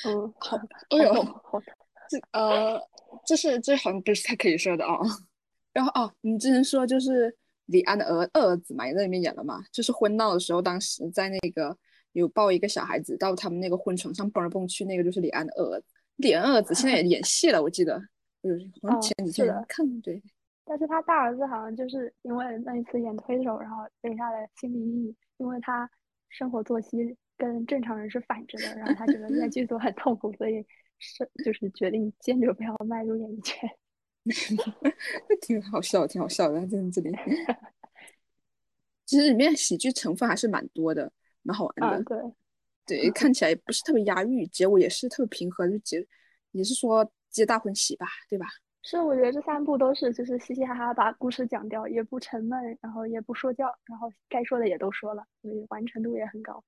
嗯，好，哎呦，好的，这呃，这是这好像不是他可以说的啊。然后哦，你之前说就是李安的儿二儿子嘛，也在里面演了嘛，就是婚闹的时候，当时在那个有抱一个小孩子到他们那个婚床上蹦来蹦去，那个就是李安的二儿子。李安二儿子现在也演戏了，我记得，嗯，好像前几天看对。但是他大儿子好像就是因为那一次演推手，然后留下了心理阴影，因为他生活作息跟正常人是反着的，然后他觉得在 剧组很痛苦，所以是就是决定坚决不要迈入演艺圈。挺好笑，挺好笑的，在这里。其实里面喜剧成分还是蛮多的，蛮好玩的。对，对，看起来不是特别压抑，结尾也是特别平和，就结也是说皆大欢喜吧，对吧？是，我觉得这三部都是就是嘻嘻哈哈把故事讲掉，也不沉闷，然后也不说教，然后该说的也都说了，所以完成度也很高。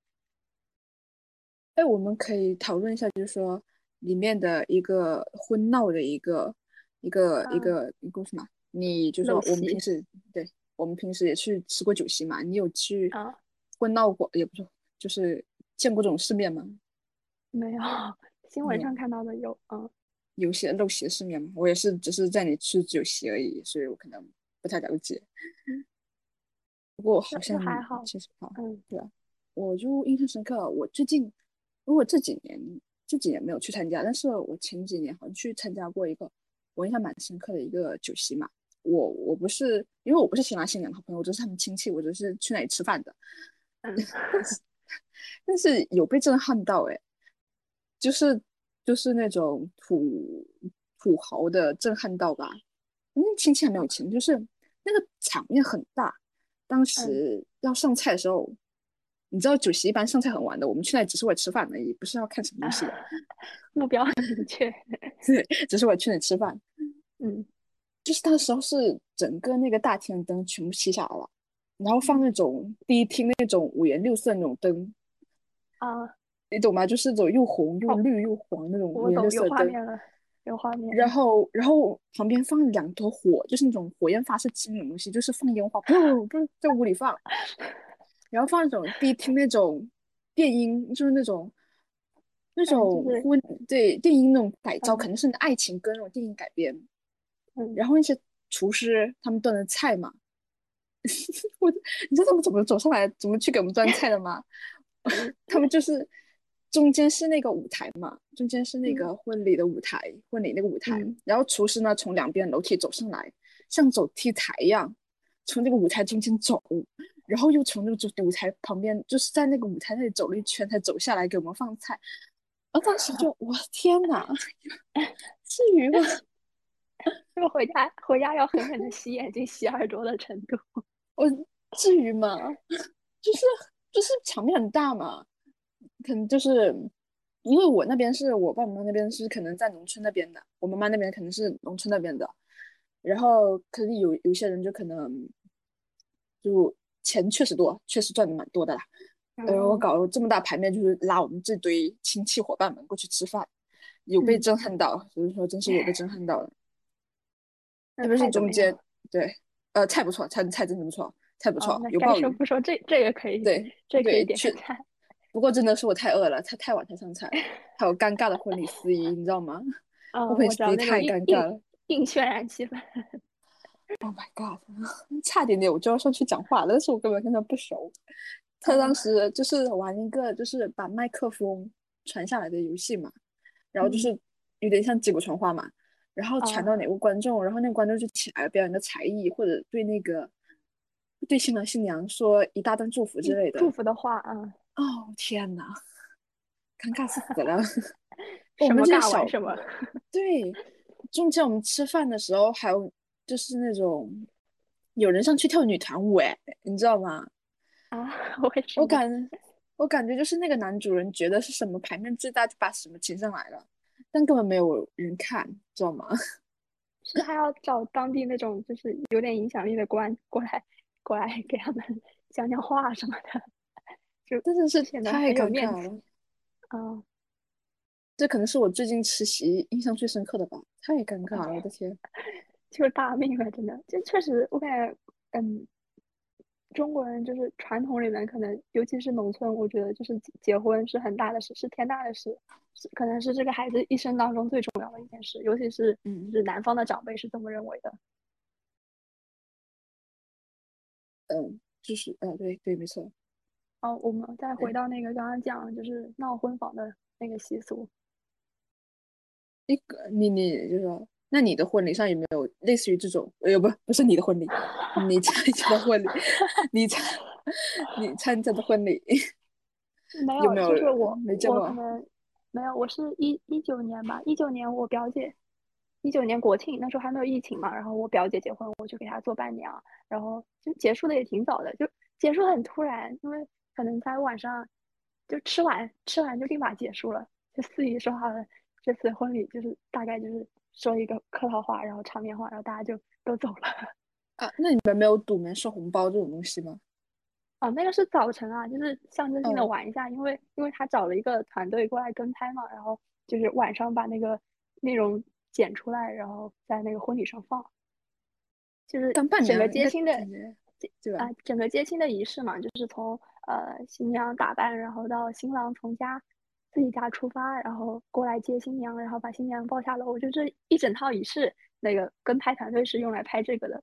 哎，我们可以讨论一下，就是说里面的一个婚闹的一个一个一个一个什么？你就说我们平时对我们平时也去吃过酒席嘛？你有去婚闹过？也不是，就是见过这种世面吗？没有，新闻上看到的有，嗯。有些陋习世面嘛，我也是，只是在你吃酒席而已，所以我可能不太了解。不过好像还好，其实好，嗯，对啊，我就印象深刻。我最近，如果这几年这几年没有去参加，但是我前几年好像去参加过一个我印象蛮深刻的一个酒席嘛。我我不是因为我不是新郎新娘的好朋友，我只是他们亲戚，我只是去那里吃饭的。嗯，但是有被震撼到哎，就是。就是那种土土豪的震撼到吧，那亲戚还没有钱，就是那个场面很大。当时要上菜的时候，你知道酒席一般上菜很晚的，我们去那里只是为了吃饭而已，不是要看什么东西的。目标很明确，对，只是为了去那里吃饭。嗯，就是那时候是整个那个大厅的灯全部熄下来了，然后放那种第一厅那种五颜六色那种灯啊。你懂吗？就是走又红又绿又黄那种五颜色灯，有画面。然后，然后旁边放两坨火，就是那种火焰发射器那种东西，就是放烟花，不，不是在屋里放。然后放那种迪厅那种电音，就是那种那种婚对电音那种改造，肯定是爱情歌那种电影改编。嗯。然后那些厨师他们端的菜嘛，我你知道他们怎么走上来，怎么去给我们端菜的吗？他们就是。中间是那个舞台嘛，中间是那个婚礼的舞台，婚礼那个舞台。然后厨师呢，从两边楼梯走上来，像走 T 台一样，从那个舞台中间走，然后又从那个舞台旁边，就是在那个舞台那里走了一圈，才走下来给我们放菜。我当时就，我天哪，至于吗？就回家回家要狠狠的洗眼睛、洗耳朵的程度。我至于吗？就是就是场面很大嘛。可能就是因为我那边是我爸妈那边是可能在农村那边的，我妈妈那边可能是农村那边的，然后可能有有些人就可能就钱确实多，确实赚的蛮多的啦。然后我搞了这么大牌面，就是拉我们这堆亲戚伙伴们过去吃饭，有被震撼到，所以说真是有被震撼到了。特别是中间，对，呃，菜不错，菜菜真的不错，菜不错，有鲍鱼。不说这这个可以，对，这可以点菜。不过真的是我太饿了，他太晚才上菜，还有尴尬的婚礼司仪，你知道吗？婚礼司仪太尴尬了，硬渲染气氛。Oh my god！差点点我就要上去讲话了，但是我根本跟他不熟。他当时就是玩一个就是把麦克风传下来的游戏嘛，然后就是有点像击鼓传花嘛，然后传到哪个观众，然后那个观众就起来表演个才艺，或者对那个对新郎新娘说一大段祝福之类的祝福的话啊。哦天哪，尴尬死了！我们这小什么？对，中间我们吃饭的时候，还有就是那种有人上去跳女团舞，哎，你知道吗？啊，我我感我感觉就是那个男主人觉得是什么牌面最大，就把什么请上来了，但根本没有人看，知道吗？是还要找当地那种就是有点影响力的官过来过来给他们讲讲话什么的。真的是太尴尬了，啊，这可能是我最近吃席印象最深刻的吧，太尴尬了，我的天，就是大命了，真的，这确实我感觉，嗯，中国人就是传统里面可能，尤其是农村，我觉得就是结婚是很大的事，是天大的事，是可能是这个孩子一生当中最重要的一件事，尤其是嗯。就是南方的长辈是这么认为的。嗯，就是呃，对对，没错。哦，我们再回到那个刚刚讲就是闹婚房的那个习俗，一个你你就说，那你的婚礼上有没有类似于这种？呃，不不是你的婚礼，你参加的婚礼，你参你参加的婚礼没有，有没有就是我没见过没有，我是一一九年吧，一九年我表姐，一九年国庆那时候还没有疫情嘛，然后我表姐结婚，我就给她做伴娘，然后就结束的也挺早的，就结束很突然，因为可能在晚上就吃完吃完就立马结束了，就司仪说好了，这次婚礼就是大概就是说一个客套话，然后场面话，然后大家就都走了。啊？那你们没有堵门收红包这种东西吗？哦，那个是早晨啊，就是象征性的哦玩一下，因为因为他找了一个团队过来跟拍嘛，然后就是晚上把那个内容剪出来，然后在那个婚礼上放，就是整个接亲的对吧啊，？整个接亲的仪式嘛，就是从呃新娘打扮，然后到新郎从家自己家出发，然后过来接新娘，然后把新娘抱下楼，我觉得这一整套仪式，那个跟拍团队是用来拍这个的。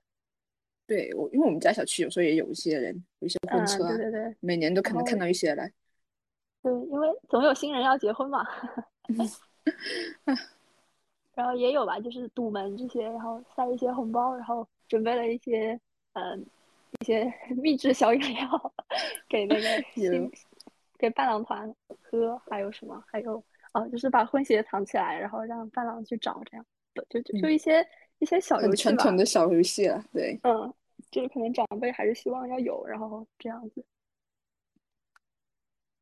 对我，因为我们家小区有时候也有一些人，有一些婚嗯，车啊，对对对每年都可能看到一些来。对，因为总有新人要结婚嘛。然后也有吧，就是堵门这些，然后塞一些红包，然后准备了一些嗯、一些 秘制小饮料给那个 新给伴郎团喝，还有什么？还有哦，就是把婚鞋藏起来，然后让伴郎去找，这样就就就一些一些小游很传。统的小游戏了，对。嗯，就是可能长辈还是希望要有，然后这样子。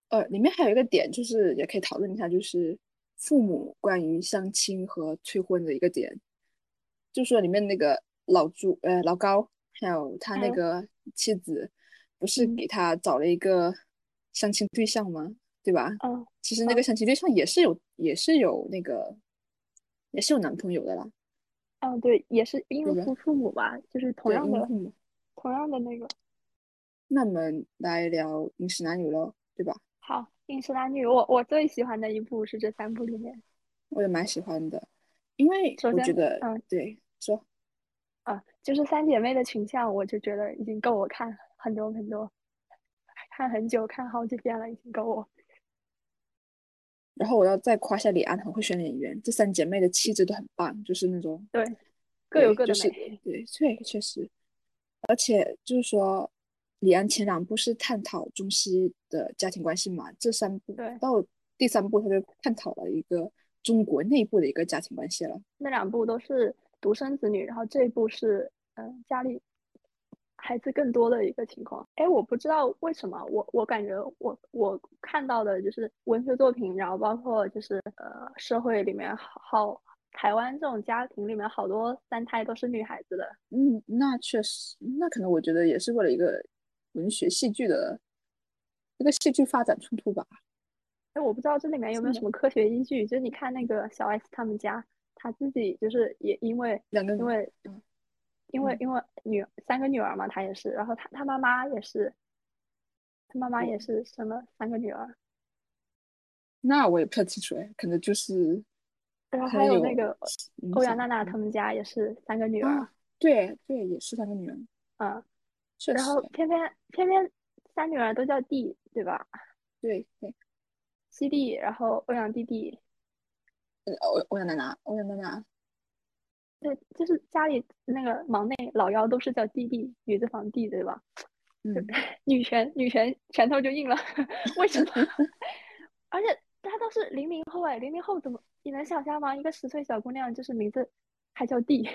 呃，里面还有一个点，就是也可以讨论一下，就是父母关于相亲和催婚的一个点，就说里面那个老朱，呃，老高，还有他那嗯个妻子，不是嗯给他找了一个相亲对象吗？对吧？嗯其实那个相亲对象也是有，也是有那个，也是有男朋友的啦。嗯，对，也是因为父父母吧，就是同，样的。同样的那个。那我们来聊饮食男女咯，对吧？好，《饮食男女》，我我最喜欢的一部是这三部里面，我也蛮喜欢的，因为我觉得，嗯对，说。啊，就是三姐妹的群像，我就觉得已经够我看很多很多，看很久，看好几遍了，已经够我。然后我要再夸一下李安，很会选演员，这三姐妹的气质都很棒，就是那种对，各有各的美。对，对，确实，而且就是说，李安前两部是探讨中西的家庭关系嘛，这三部对到第三部他就探讨了一个中国内部的一个家庭关系了。那两部都是独生子女，然后这一步是嗯家里孩子更多的一个情况。哎，我不知道为什么，我我感觉我我看到的就是文学作品，然后包括就是呃社会里面好好台湾这种家庭里面好多三胎都是女孩子的。嗯，那确实，那可能我觉得也是为了一个文学戏剧的一个戏剧发展冲突吧。哎，我不知道这里面有没有什么科学依据，就是你看那个小 S 他们家，他自己就是也因为两个因为因为因为女三个女儿嘛，他也是，然后他他妈妈也是，他妈妈也是生了三个女儿，那我也不太清楚哎，可能就是然后还有有那个欧阳娜娜嗯。他们家也是三个女儿，啊，对对，也是三个女儿，嗯，然后偏偏偏偏三女儿都叫弟，对吧？对对。西弟，然后欧阳弟弟，呃欧欧阳娜娜，欧阳娜娜，对，就是家里那个忙内老幺都是叫弟弟，女字旁弟，对吧？嗯，女权女权拳头就硬了，为什么？而且他都是零零后哎，零零后怎么你能想象吗？一个十岁小姑娘就是名字还叫弟，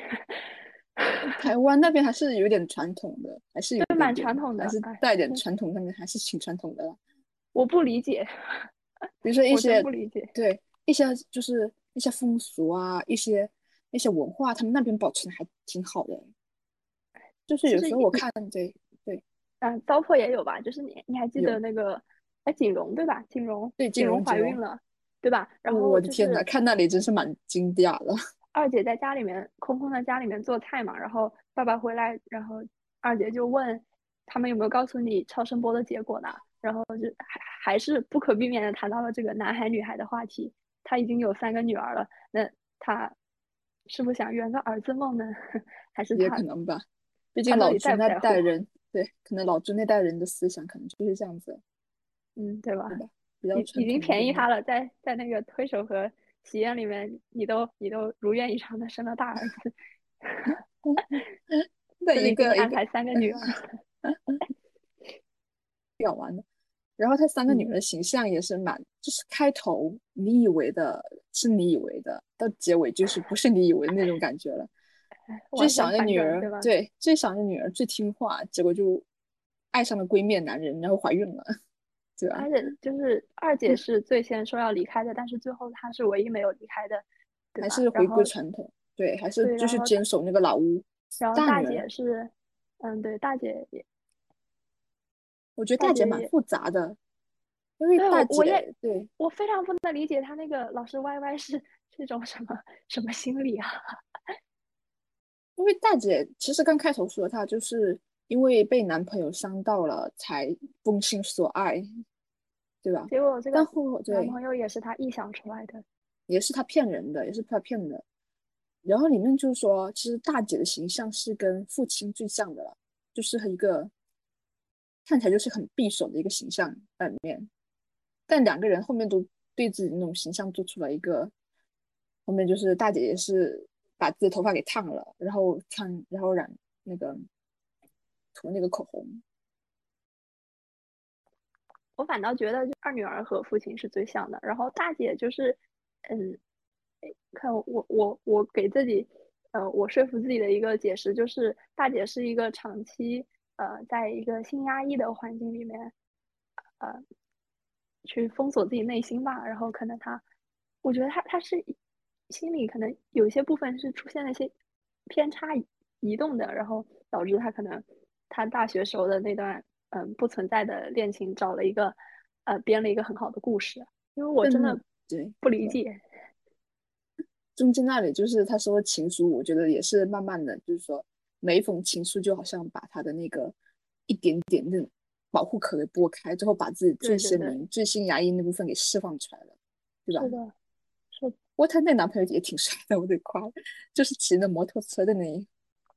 台湾那边还是有点传统的，还是蛮传统的还是哎带点嗯传统，上面还是挺传统的啦。我不理解，比如说一些不理解。对一些就是一些风俗啊，一些一些文化，他们那边保存的还挺好的。就是有时候我看，对嗯，糟粕也有吧？就是你你还记得那个哎锦荣对吧？锦荣对锦荣怀孕了，对吧？然后就我的天呐，看那里真是蛮惊讶的。二姐在家里面空空的家里面做菜嘛，然后爸爸回来，然后二姐就问他们有没有告诉你超声波的结果呢？然后就还还是不可避免的谈到了这个男孩女孩的话题。他已经有三个女儿了，那他是不是想圆个儿子梦呢？还是也可能吧，毕竟老朱那代人，对，可能老朱那代人的思想可能就是这样子，嗯，对吧？对吧？比较已经便宜他了，在在那个推手和喜宴里面，你都你都如愿以偿的生了大儿子，那一个安排三个女儿，表完的。然后他三个女儿的形象也是蛮，就是开头你以为的是你以为的，到结尾就是不是你以为的那种感觉了。最小的女儿对最小的女儿最听话，结果就爱上了闺蜜男人，然后怀孕了，对吧？而且就是二姐是最先说要离开的，但是最后她是唯一没有离开的，还是回归传统，对，还是就是坚守那个老屋。然后大姐是，嗯，对，大姐也。我觉得大姐蛮复杂的，因为大姐对我非常不能理解她那个老师 YY 是这种什么什么心理啊？因为大姐其实刚开头说她就是因为被男朋友伤到了才封心所爱，对吧？结果这个男朋友也是她臆想出来的，也是她骗人的，也是她骗的。然后里面就是说，其实大姐的形象是跟父亲最像的了，就是一个。看起来就是很匕首的一个形象在里面，但两个人后面都对自己那种形象做出了一个，后面就是大姐姐是把自己的头发给烫了，然后烫，然后染那个涂那个口红。我反倒觉得就二女儿和父亲是最像的，然后大姐就是，嗯，看我我我给自己，呃，我说服自己的一个解释就是大姐是一个长期。呃，在一个心压抑的环境里面，呃，去封锁自己内心吧。然后可能他，我觉得他他是心里可能有些部分是出现了一些偏差移动的，然后导致他可能他大学时候的那段嗯不存在的恋情找了一个呃编了一个很好的故事。因为我真的对不理解，中间那里就是他说情书，我觉得也是慢慢的就是说。每一封情书就好像把他的那个一点点的保护壳给剥开，最后把自己最鲜明、最新牙印那部分给释放出来了，对吧？是的，是。不过他那男朋友也挺帅的，我得夸，就是骑着摩托车的那一。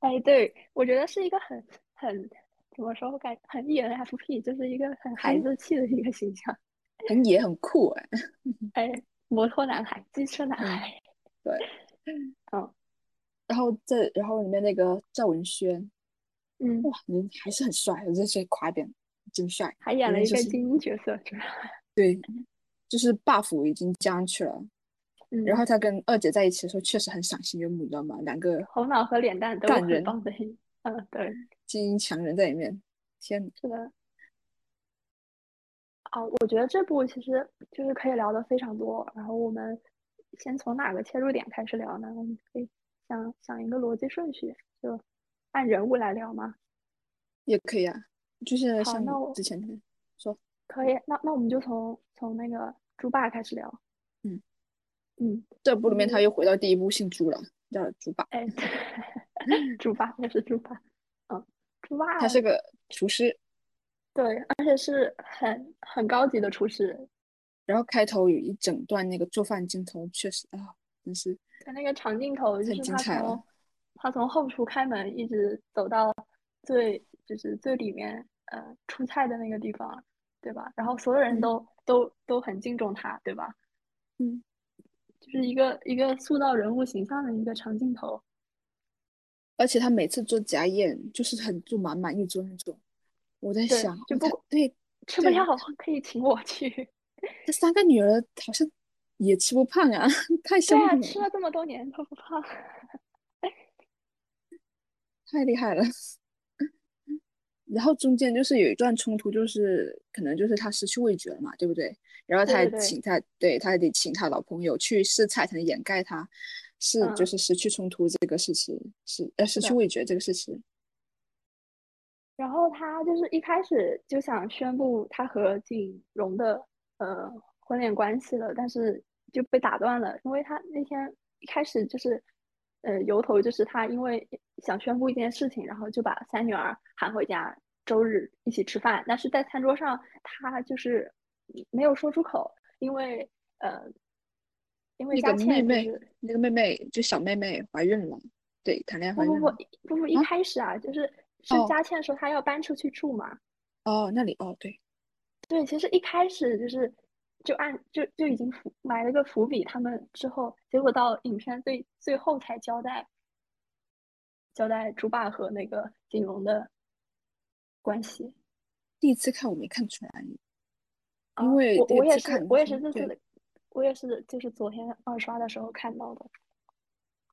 哎，对，我觉得是一个很很怎么说，我感很 ENFP，就是一个很孩子气的一个形象，很野很酷哎。哎，摩托男孩，机车男孩，对，嗯。然后这，然后里面那个赵文轩，嗯，哇，人还是很帅，我再夸点，真帅，还演了一个精英角色，对，就是 buff 已经加上去了。嗯然后他跟二姐在一起的时候，确实很赏心悦目，你知道吗？两个头脑和脸蛋都很棒的，嗯，对，精英强人在里面，天，是的。啊，我觉得这部其实就是可以聊的非常多。然后我们先从哪个切入点开始聊呢？我们可以。想想一个逻辑顺序，就按人物来聊吗？也可以啊，就是像我之前说，可以。那那我们就从从那个猪爸开始聊。嗯嗯，这部里面他又回到第一部姓朱了，叫猪爸。哎，猪爸那是猪爸。嗯，猪爸他是个厨师。对，而且是很很高级的厨师。然后开头有一整段那个做饭镜头，确实啊，真是。他那个长镜头就是他从他从后厨开门一直走到最就是最里面呃出菜的那个地方，对吧？然后所有人都都都很敬重他，对吧？嗯，就是一个一个塑造人物形象的一个长镜头。而且他每次做家宴就是很做满满一桌那种。我在想，就不对吃不了可以请我去。这三个女儿好像。也吃不胖啊，太香了。吃了这么多年都不胖，太厉害了。然后中间就是有一段冲突，就是可能就是他失去味觉了嘛，对不对？然后他还请他，对他还得请他老朋友去试菜，才能掩盖他是就是失去冲突这个事情，是呃失去味觉这个事情。然后他就是一开始就想宣布他和景荣的呃。婚恋关系了，但是就被打断了，因为他那天一开始就是，呃，由头就是他因为想宣布一件事情，然后就把三女儿喊回家，周日一起吃饭，但是在餐桌上他就是没有说出口，因为呃，因为那个妹妹那个妹妹就小妹妹怀孕了，对，谈恋爱不不不怀孕了。不不，一啊开始啊，就是是哦佳倩说她要搬出去住嘛，哦，那里哦，对，对，其实一开始就是就按就就已经伏埋了个伏笔，他们之后结果到影片最最后才交代交代猪爸和那个景荣的关系。第一次看我没看出来，啊因为我我也是我也是这次我也是就是昨天二刷的时候看到的。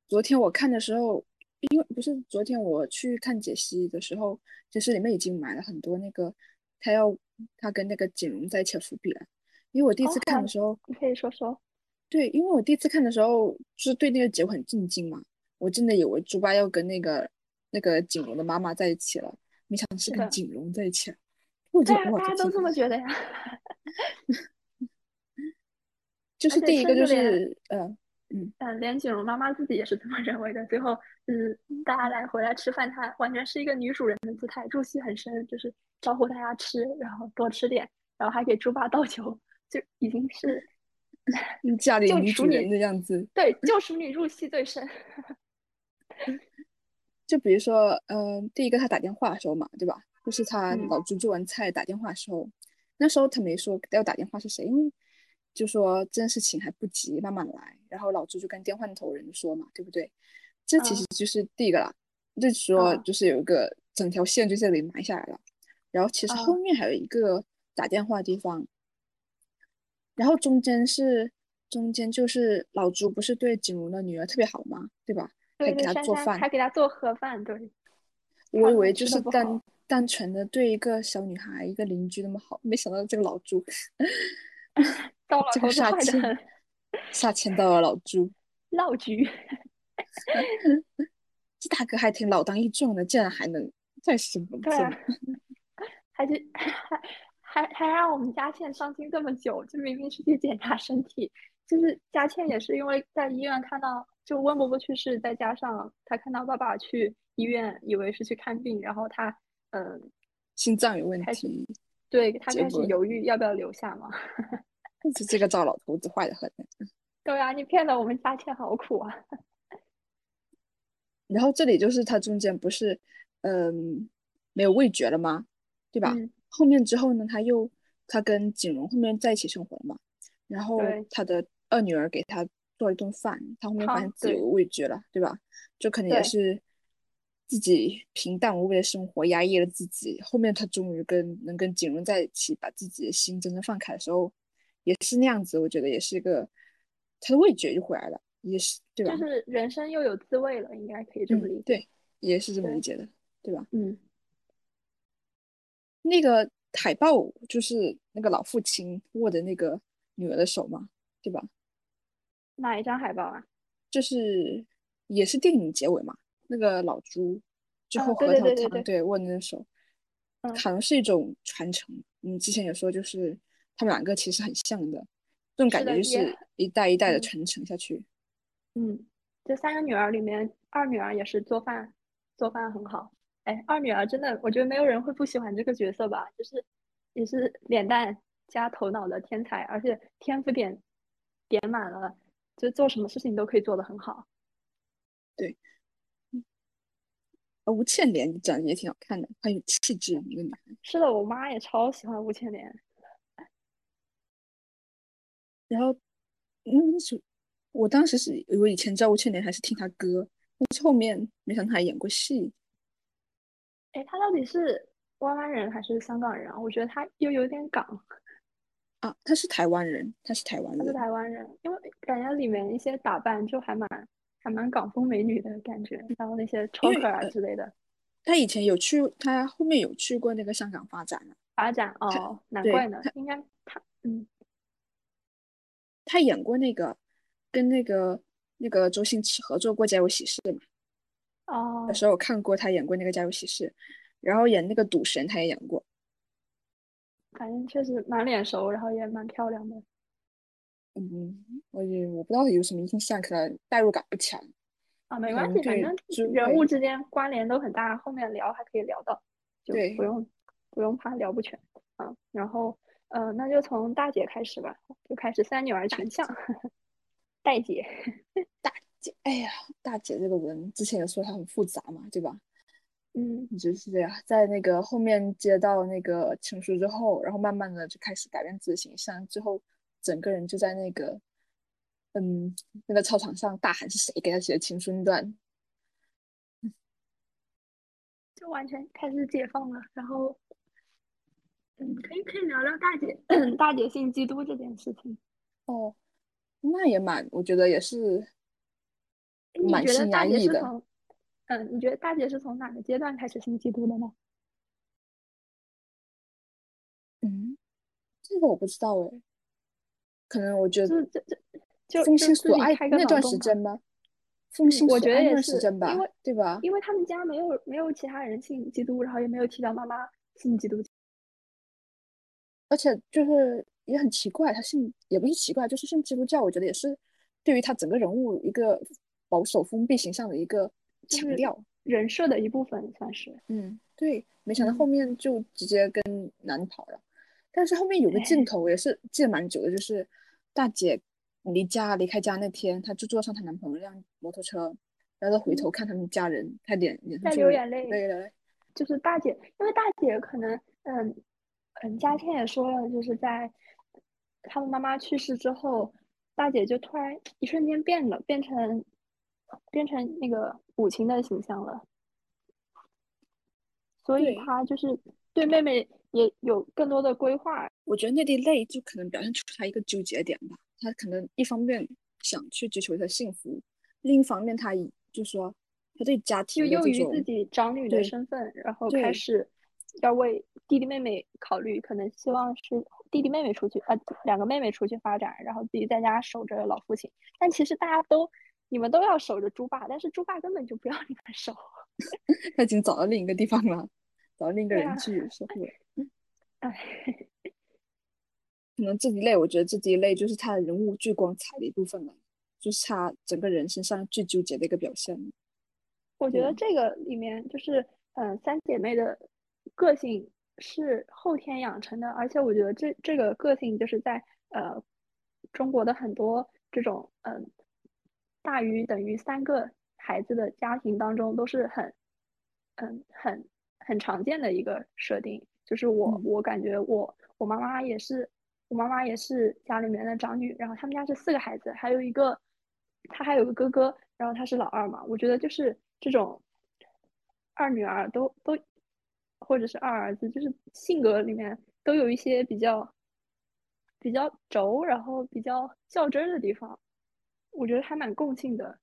昨天我看的时候，因为不是昨天我去看解析的时候，就是里面已经埋了很多那个他要他跟那个景荣在一起的伏笔了。因为我第一次看的时候，你可以说说。对，因为我第一次看的时候，就是对那个结果很震惊嘛，我真的以为猪八要跟那个那个景荣的妈妈在一起了，没想到是跟景荣在一起了。我就对啊，大家都这么觉得呀。就是第一个就是呃嗯，连景荣妈妈自己也是这么认为的。最后，嗯，大家来回来吃饭，她完全是一个女主人的姿态，入戏很深，就是招呼大家吃，然后多吃点，然后还给猪爸倒酒，就已经是嗯家里女主人的样子。对，就属你入戏最深。就比如说，嗯、第一个他打电话的时候嘛，对吧？就是他嗯老朱做完菜打电话的时候，那时候他没说要打电话是谁，因为就说这件事情还不急，慢慢来。然后老朱就跟电话那头人说嘛，对不对？这其嗯实就是第一个啦，就是说嗯就是有一个整条线就这里埋下来了。然后其实嗯后面还有一个打电话的地方，然后中间是中间就是老朱不是对景荣的女儿特别好吗？对吧？还给她做饭还。给她做盒饭，对。我以为就是单单纯的对一个小女孩、一个邻居那么好，没想到这个老朱，到了这个头子杀气坏的很，杀迁到了老朱，闹剧。这大哥还挺老当益壮的，竟然还能再什么对还是还还还让我们佳倩伤心这么久，就明明是去检查身体，就是佳倩也是因为在医院看到就温伯伯去世，再加上她看到爸爸去医院，以为是去看病，然后她嗯，心脏有问题，对她结果开始犹豫要不要留下嘛。这这个糟老头子坏的很。对啊，你骗了我们佳倩好苦啊。然后这里就是他中间不是嗯没有味觉了吗？对吧？嗯，后面之后呢，他又他跟景荣后面在一起生活了嘛，然后对他的二女儿给他做了一顿饭，他后面发现自己有味觉了，对吧？就可能也是自己平淡无味的生活压抑了自己，后面他终于跟能跟景荣在一起，把自己的心真正放开的时候，也是那样子，我觉得也是一个他的味觉就回来了，也是对吧？就是人生又有滋味了，应该可以这么理嗯，解。对，也是这么理解的，对吧？嗯，那个海报就是那个老父亲握着那个女儿的手嘛，对吧？哪一张海报啊？就是也是电影结尾嘛，那个老朱最后核桃糖对握着那个手，嗯好像是一种传承。嗯，之前有说就是他们两个其实很像的，这种感觉就是一代一代的嗯传承下去。嗯，这三个女儿里面，二女儿也是做饭，做饭很好。哎，二女儿真的，我觉得没有人会不喜欢这个角色吧，就是也是脸蛋加头脑的天才，而且天赋点点满了，就做什么事情都可以做得很好。对，吴倩莲长得也挺好看的，很有气质一个女孩。是的，我妈也超喜欢吴倩莲。然后，嗯，那时候我当时是我以前知道吴倩莲还是听她歌，但是后面没想到她还演过戏。哎，他到底是湾湾人还是香港人啊？我觉得他又有点港，啊，他是台湾人，他是台湾他是。台湾人，因为感觉里面一些打扮就还蛮还蛮港风美女的感觉，然后那些 choker 啊呃之类的。他以前有去，他后面有去过那个香港发展啊。发展哦，难怪呢他，应该他嗯他演过那个跟那个那个周星驰合作过《家有喜事》嘛。哦那时候我看过他演过那个《家有喜事》，然后演那个赌神他也演过。反正确实蛮脸熟，然后也蛮漂亮的。嗯，我也我不知道有什么印象，可能代入感不强。啊，没关系，反正人物之间关联都很大，后面聊还可以聊到，就对不用不用怕聊不全啊。然后，呃，那就从大姐开始吧，就开始三女儿全像。大姐，大姐，哎呀，大姐这个人之前也说她很复杂嘛，对吧？嗯，就是这样，在那个后面接到那个情书之后，然后慢慢的就开始改变自己的形象，最后整个人就在那个，嗯，那个操场上大喊是谁给他写的情书那段，就完全开始解放了。然后，嗯，可以可以聊聊大姐 大姐信基督这件事情。哦，那也蛮，我觉得也是蛮心安逸的。嗯，你觉得大姐是从哪个阶段开始信基督的呢？嗯，这个我不知道哎，可能我觉得这这就风心所爱那段时间吗？风心我觉得也是，因为对吧？因为他们家没有没有其他人信基督，然后也没有提到妈妈信基督，而且就是也很奇怪，他信也不是奇怪，就是信基督教，我觉得也是对于他整个人物一个保守封闭形象的一个。强调。人设的一部分算是，嗯，对，没想到后面就直接跟男跑了，但是后面有个镜头也是记得蛮久的，就是大姐离家离开家那天，她就坐上她男朋友那辆摩托车，然后回头看他们家人，她脸脸上流眼泪，对对，就是大姐，因为大姐可能，嗯嗯，嘉倩也说了，就是在他们妈妈去世之后，大姐就突然一瞬间变了，变成。变成那个母亲的形象了，所以他就是对妹妹也有更多的规划。我觉得那滴泪就可能表现出他一个纠结点吧，他可能一方面想去追求一个幸福，另一方面他就说他对家庭就囿于自己长女的身份，然后开始要为弟弟妹妹考虑，可能希望是弟弟妹妹出去，呃，两个妹妹出去发展，然后自己在家守着老父亲。但其实大家都。你们都要守着猪爸，但是猪爸根本就不要你们守，他已经找到另一个地方了，找到另一个人去守护了。哎，可能这一类，我觉得这一类就是他的人物最光彩的一部分了，就是他整个人身上最纠结的一个表现。我觉得这个里面就是，嗯，三姐妹的个性是后天养成的，而且我觉得这这个个性就是在呃中国的很多这种嗯。大于等于三个孩子的家庭当中都是很，嗯，很很常见的一个设定。就是我，我感觉我我妈妈也是，我妈妈也是家里面的长女。然后他们家是四个孩子，还有一个，他还有个哥哥，然后他是老二嘛。我觉得就是这种二女儿都都，或者是二儿子，就是性格里面都有一些比较比较轴，然后比较较真儿的地方。我觉得还蛮共性的，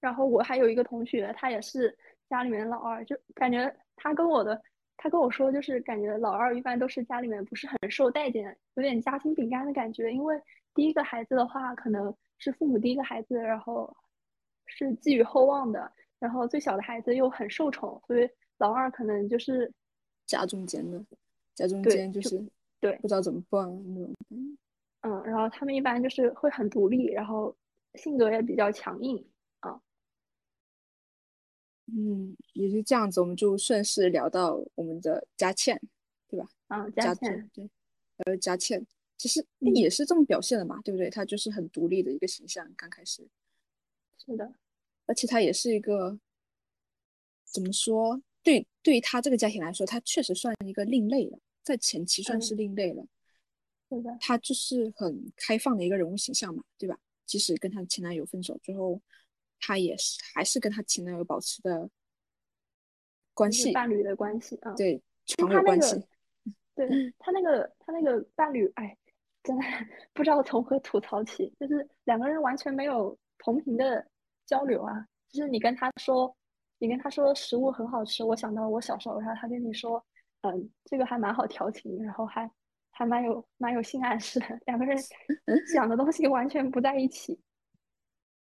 然后我还有一个同学，他也是家里面老二，就感觉他跟我的，他跟我说，就是感觉老二一般都是家里面不是很受待见，有点夹心饼干的感觉。因为第一个孩子的话，可能是父母第一个孩子，然后是寄予厚望的，然后最小的孩子又很受宠，所以老二可能就是夹中间的，夹中间就是对，不知道怎么办那种。嗯，然后他们一般就是会很独立，然后性格也比较强硬啊。嗯，也是这样子，我们就顺势聊到我们的佳倩，对吧？啊，佳倩，对，呃，佳倩其实也是这么表现的嘛，对不对？她就是很独立的一个形象，刚开始。是的，而且她也是一个怎么说？对，对于她这个家庭来说，她确实算一个另类了，在前期算是另类了。是的，她就是很开放的一个人物形象嘛，对吧？即使跟她前男友分手之后，她也是还是跟她前男友保持的关系，伴侣的关系啊。对，床友关系。对他那个他那个伴侣，哎，真的不知道从何吐槽起，就是两个人完全没有同频的交流啊。就是你跟他说，你跟他说食物很好吃，我想到我小时候，然后他跟你说，嗯，这个还蛮好调情，然后还。还蛮有蛮有性暗示的，两个人讲的东西完全不在一起，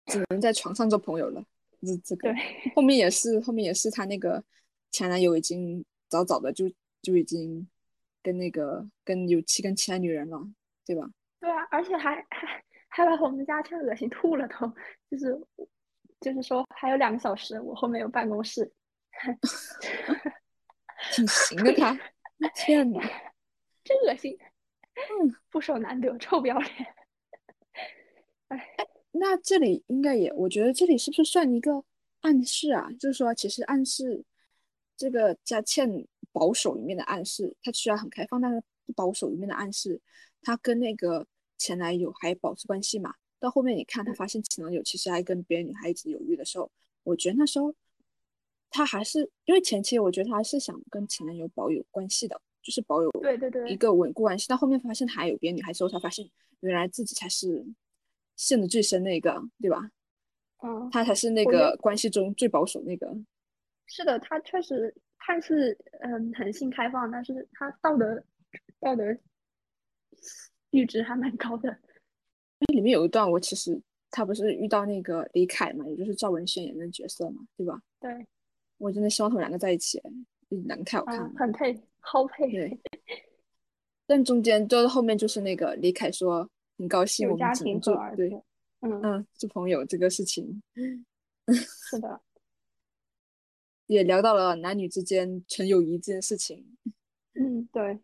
只能在床上做朋友了。这这个对，后面也是后面也是他那个前男友已经早早的就就已经跟那个跟有七跟其他女人了，对吧？对啊，而且还还还把我们家倩恶心吐了，都 就是就是说还有两个小时，我后面有办公室。挺行的他。天哪，真恶心！嗯，不守难得，臭不要脸。哎，那这里应该也，我觉得这里是不是算一个暗示啊？就是说，其实暗示这个佳倩保守里面的暗示，她虽然很开放，但是保守里面的暗示，她跟那个前男友还保持关系嘛？到后面你看，她发现前男友其实还跟别的女孩子有约的时候，我觉得那时候她还是因为前期，我觉得她还是想跟前男友保有关系的，就是保有对对对一个稳固关系。到后面发现他还有别的女孩之后，才发现原来自己才是陷的最深那个，对吧？嗯，他才是那个关系中最保守那个。是的，他确实看似嗯很性开放，但是他道德道德阈值还蛮高的。那里面有一段，我其实他不是遇到那个李凯嘛，也就是赵文轩演的角色嘛，对吧？对，我真的希望他们两个在一起，两个太好看了，很配，好配。对，但中间就是后面就是那个李凯说很高兴我们只能做对，嗯嗯，做朋友这个事情，是的，也聊到了男女之间纯友谊这件事情。嗯，对。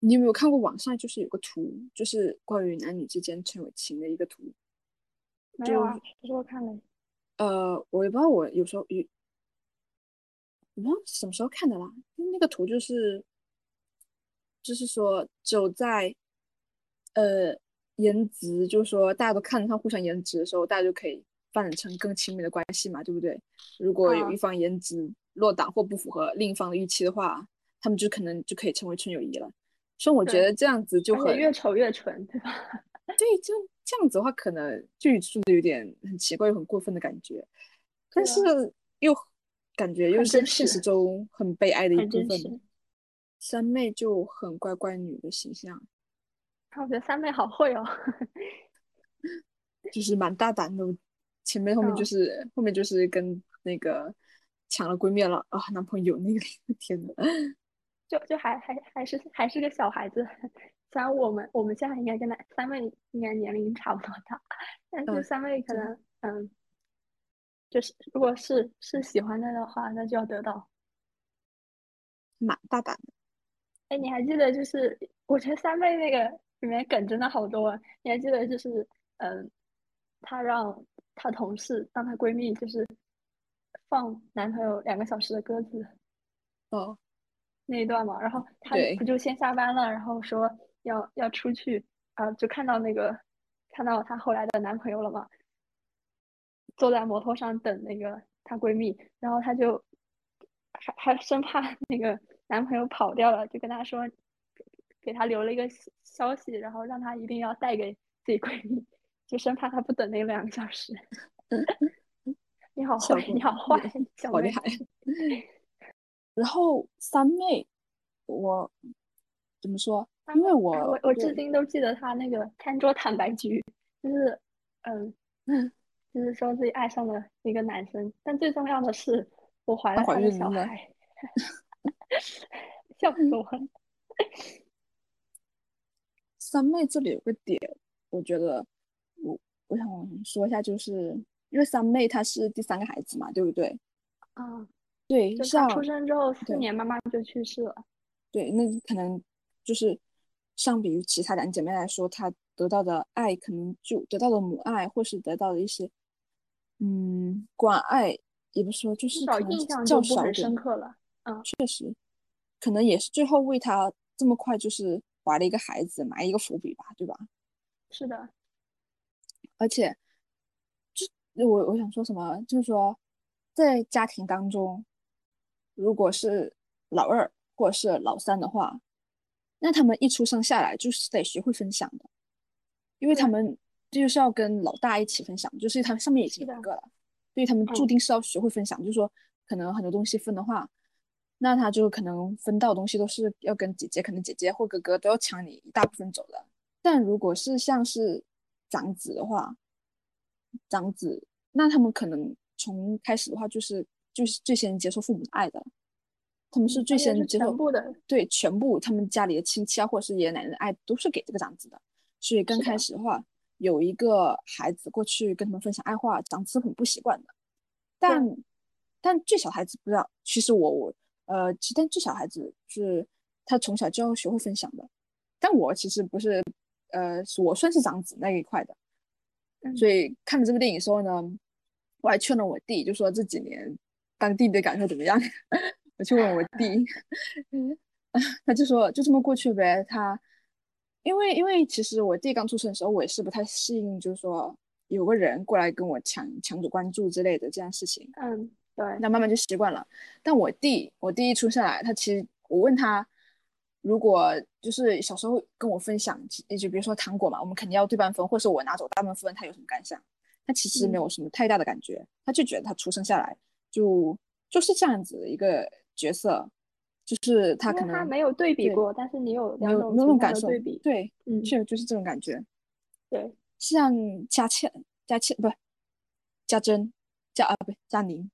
你有没有看过网上就是有个图，就是关于男女之间纯友情的一个图？没有啊，是我看了。呃，我也不知道，我有时候有，我不知道什么时候看的啦。那个图就是，就是说，走在呃颜值，就是说大家都看得上互相颜值的时候，大家就可以发展成更亲密的关系嘛，对不对？如果有一方颜值落档或不符合另一方的预期的话，他们就可能就可以成为纯友谊了。所以我觉得这样子就很越丑越纯，对吧？对，就这样子的话，可能就有点很奇怪又很过分的感觉，但是又感觉又是现实中很悲哀的一部分。三妹就很乖乖女的形象，我觉得三妹好会哦，就是蛮大胆的，前面后面就是后面就是跟那个抢了闺蜜了啊，男朋友那个 天呐。就就还还还是还是个小孩子，虽然我们我们现在应该跟他三妹应该年龄差不多大，但是三妹可能嗯，就是如果是是喜欢他的话，那就要得到，蛮大胆的。哎，你还记得就是我觉得三妹那个里面梗真的好多，啊你还记得就是嗯，她让她同事让她闺蜜就是放男朋友两个小时的鸽子，哦。那一段嘛，然后她不就先下班了，然后说要要出去啊，就看到那个看到她后来的男朋友了嘛，坐在摩托上等那个她闺蜜，然后她就还还生怕那个男朋友跑掉了，就跟她说给她留了一个消息，然后让她一定要带给自己闺蜜，就生怕她不等那两个小时。你好坏，你好坏，好厉害。然后三妹，我怎么说？因为我我我至今都记得她那个餐桌坦白局，就是嗯嗯，就是说自己爱上了一个男生，但最重要的是我怀了他的小孩，笑死我了。三妹这里有个点，我觉得我我想说一下，就是因为三妹她是第三个孩子嘛，对不对？啊。对，像出生之后四年，妈妈就去世了。对，那可能就是相比于其他两姐妹来说，她得到的爱可能就得到的母爱，或是得到的一些嗯关爱，也不说就是可能较少很深刻了。嗯，确实，可能也是最后为他这么快就是怀了一个孩子埋一个伏笔吧，对吧？是的，而且就我我想说什么，就是说在家庭当中。如果是老二或者是老三的话，那他们一出生下来就是得学会分享的，因为他们就是要跟老大一起分享，就是他上面已经两个了，所以他们注定是要学会分享。就是说，可能很多东西分的话，那他就可能分到东西都是要跟姐姐，可能姐姐或哥哥都要抢你一大部分走的。但如果是像是长子的话，长子，那他们可能从开始的话就是。就是最先接受父母的爱的，他们是最先接受的，对全部他们家里的亲戚啊，或者是爷爷奶奶的爱都是给这个长子的。所以刚开始的话，有一个孩子过去跟他们分享爱话，长子很不习惯的。但但最小孩子不知道，其实我我呃，其实但这小孩子是他从小就要学会分享的。但我其实不是，呃，我算是长子那一块的，所以看了这部电影之后呢，我还劝了我弟，就说这几年当弟弟的感受怎么样？我去问我弟 他就说就这么过去呗。他因为因为其实我弟刚出生的时候，我也是不太适应，就是说有个人过来跟我抢抢走关注之类的这样事情。嗯，对。那慢慢就习惯了。但我弟，我弟一出生来，他其实我问他。如果就是小时候跟我分享，就比如说糖果嘛，我们肯定要对半分，或者是我拿走大半分，他有什么感想？他其实没有什么太大的感觉，他就觉得他出生下来就就是这样子的一个角色，就是他可能他没有对比过，但是你有没有那种感受？对比，对，嗯，确实就是这种感觉。对，像佳倩，佳倩不，佳珍，佳啊不佳宁，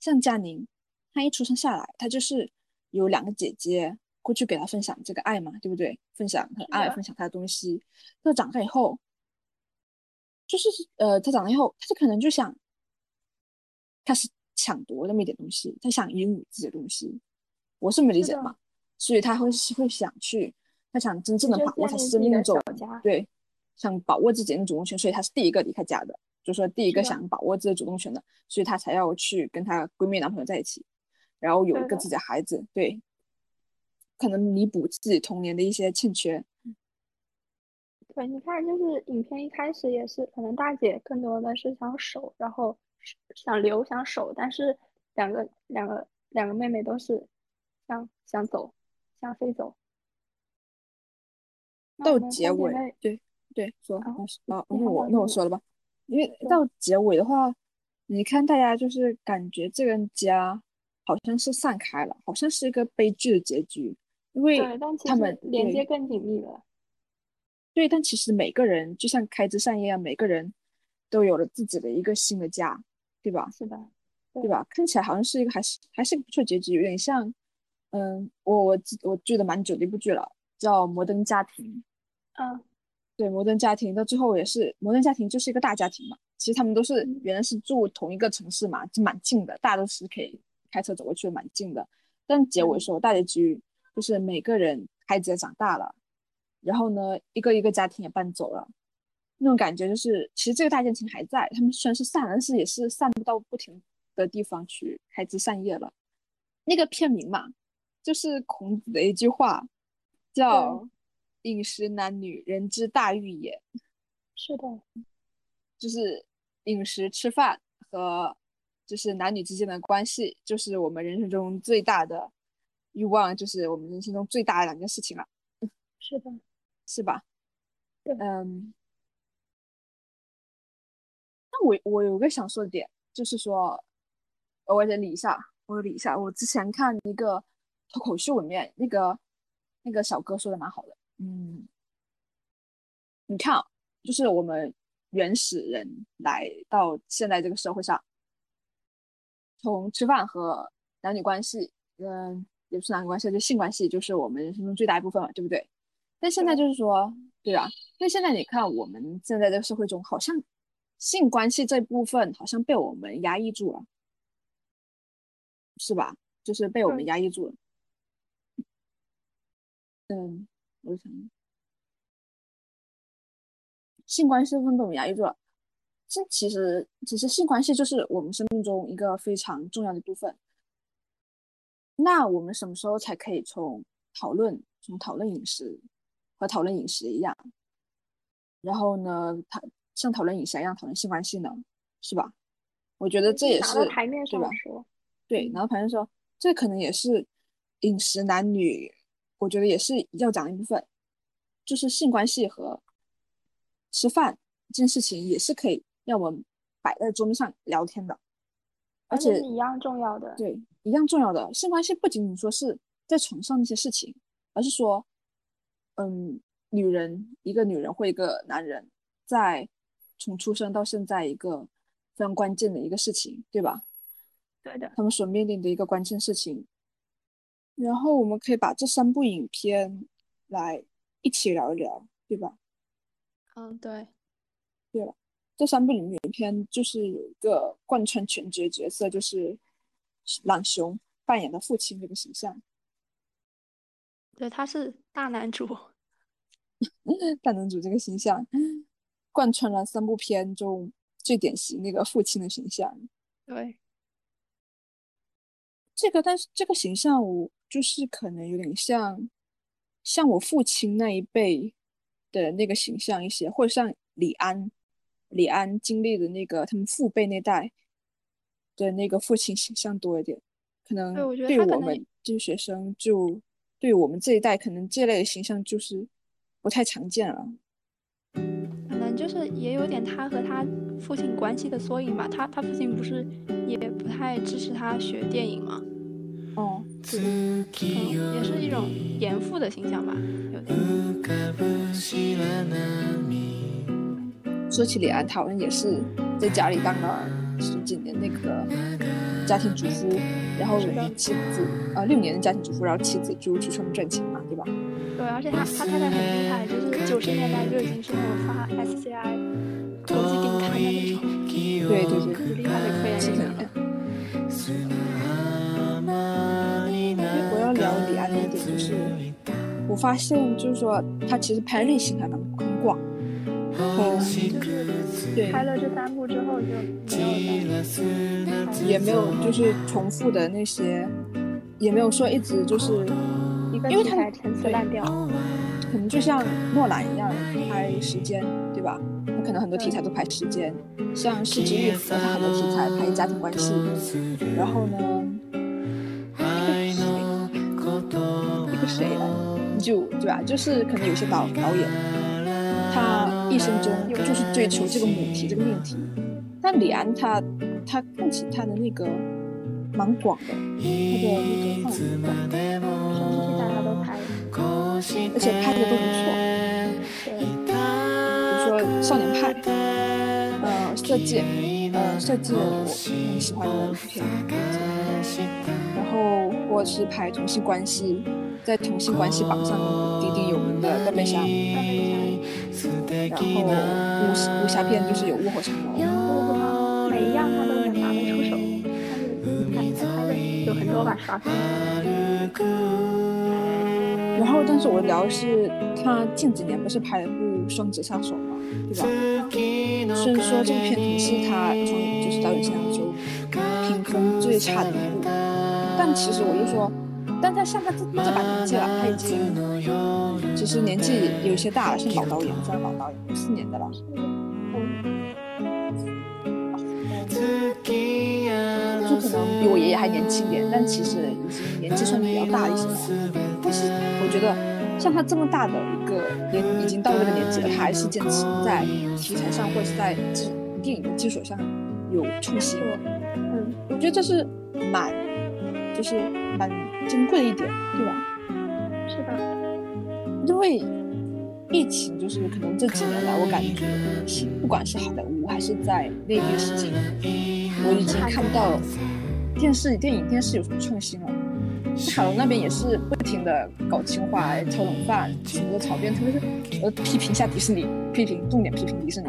像佳宁，她一出生下来，她就是有两个姐姐。过去给她分享这个爱嘛，对不对？分享她的爱，分享她的东西。她长大以后，就是呃，她长大以后，她就可能就想开始抢夺那么一点东西，她想拥有自己的东西。我是没理解嘛，所以他会会想去，他想真正的把握他生命中对，想把握自己的主动权，所以他是第一个离开家的，就说第一个想把握自己主动权的，所以他才要去跟他闺蜜男朋友在一起，然后有一个自己的孩子，对。可能弥补自己童年的一些欠缺。对，你看，就是影片一开始也是，可能大姐更多的是想守，然后想留想守，但是两个两个两个妹妹都是想想走，想飞走。到结尾，对对，说啊，那我那我说了吧，因为到结尾的话，你看大家就是感觉这个家好像是散开了，好像是一个悲剧的结局。因为他们连接更紧密了，对，但其实每个人就像开枝散叶一样，每个人都有了自己的一个新的家，对吧？是的，对吧？看起来好像是一个还是还是个不错结局，有点像，嗯，我我记我记得蛮久的一部剧了，叫《摩登家庭》。嗯，对，《摩登家庭》到最后也是，《摩登家庭》就是一个大家庭嘛。其实他们都是原来是住同一个城市嘛，就蛮近的，大家都是可以开车走过去，蛮近的。但结尾时候，大结局。就是每个人孩子也长大了，然后呢，一个一个家庭也搬走了，那种感觉就是，其实这个大家庭还在，他们虽然是散了，但是也是散不到不停的地方去开枝散叶了。那个片名嘛，就是孔子的一句话，叫“饮食男女，人之大欲也”。是的，就是饮食吃饭和就是男女之间的关系，就是我们人生中最大的。欲望就是我们人生中最大的两件事情了，是的，是吧？对，嗯。那我我有个想说的点，就是说，我得理一下，我理一下。我之前看一个脱口秀里面，那个那个小哥说的蛮好的，嗯，你看，就是我们原始人来到现在这个社会上，从吃饭和男女关系，嗯。也不是男女关系，就性关系，就是我们人生中最大一部分嘛，对不对？但现在就是说，对啊？那现在你看，我们现在这个社会中，好像性关系这部分好像被我们压抑住了，是吧？就是被我们压抑住了。嗯，我想，性关系我们压抑住了。这其实，其实性关系就是我们生命中一个非常重要的部分。那我们什么时候才可以从讨论从讨论饮食和讨论饮食一样，然后呢，讨像讨论饮食一样讨论性关系呢？是吧？我觉得这也是对吧？对，然后反正说，这可能也是饮食男女，我觉得也是要讲的一部分，就是性关系和吃饭这件事情也是可以让我们摆在桌面上聊天的。而且一样重要的，对，一样重要的性关系不仅仅说是在床上那些事情，而是说，嗯，女人一个女人或一个男人，在从出生到现在一个非常关键的一个事情，对吧？对的，他们所面临的一个关键事情。然后我们可以把这三部影片来一起聊一聊，对吧？嗯，对，对了。这三部影片就是有一个贯穿全局的角色，就是朗雄，扮演的父亲这个形象。对，他是大男主，大男主这个形象贯穿了三部片中最典型那个父亲的形象。对，这个但是这个形象我就是可能有点像像我父亲那一辈的那个形象一些，或者像李安，李安经历的那个他们父辈那代的那个父亲形象多一点，可能对我们这些学生就。对我们这一代，可能这类的形象就是不太常见了。就是也有点他和他父亲关系的缩影吧。他他父亲不是也不太支持他学电影吗？哦，可能，也是一种严父的形象吧。有点。说起李安，他好像也是在家里当了十几年那个家庭主妇。然后妻子呃六年的家庭主妇，然后妻子就出去外面赚钱嘛，对吧？对，而且他他太太很厉害，就是九十年代就已经是那种发 SCI 国际顶刊的那种，对对对，很厉害的科研人我要聊李安的一点就是，我发现就是说他其实拍类型还蛮很广。就是拍了这三部之后就没有也没有就是重复的那些，也没有说一直就是，因为他陈词滥调，可能就像诺兰一样拍时间，对吧？他可能很多题材都拍时间，像《失之愈合》他很多题材拍家庭关系，然后呢，那个谁来，就对吧？就是可能有些导导演。他一生中就是追求这个母题这个命题，但李安他他看起他的那个蛮广的，他的那个范围广，什么题材他都拍，而且拍的都不错。对，比如说《少年派》，呃，《设计》，呃，《设计》我很喜欢的片，然后或者是拍同性关系，在同性关系榜上鼎鼎有名的《断背山》。然后武武侠片就是有《卧虎藏龙》，每一样他都能拿得出很多吧。然后，但是我聊的是他近几年不是拍了部《双子杀手》嘛，对吧？虽然说这个片可能是他从就是导演生涯中评分最差的一部，但其实我就说。但他像他这这把年纪了，他已经其实年纪有些大了，是老导演，算老导演，五四年的了。就可能比我爷爷还年轻点，但其实已经年纪算比较大一些了。但是我觉得像他这么大的一个年，已经到这个年纪了，他还是坚持在题材上或者是在电影的基础上有创新。嗯，我觉得这是蛮，就是蛮。珍贵的一点，对吧？是的，因为疫情，就是可能这几年来，我感觉是，不管是好莱坞还是在内地市场，我已经看不到电视、电影、电视有什么创新了。海龙那边也是不停的搞情怀、炒冷饭，什么都炒遍，特别是呃批评一下迪士尼，批评重点批评迪士尼，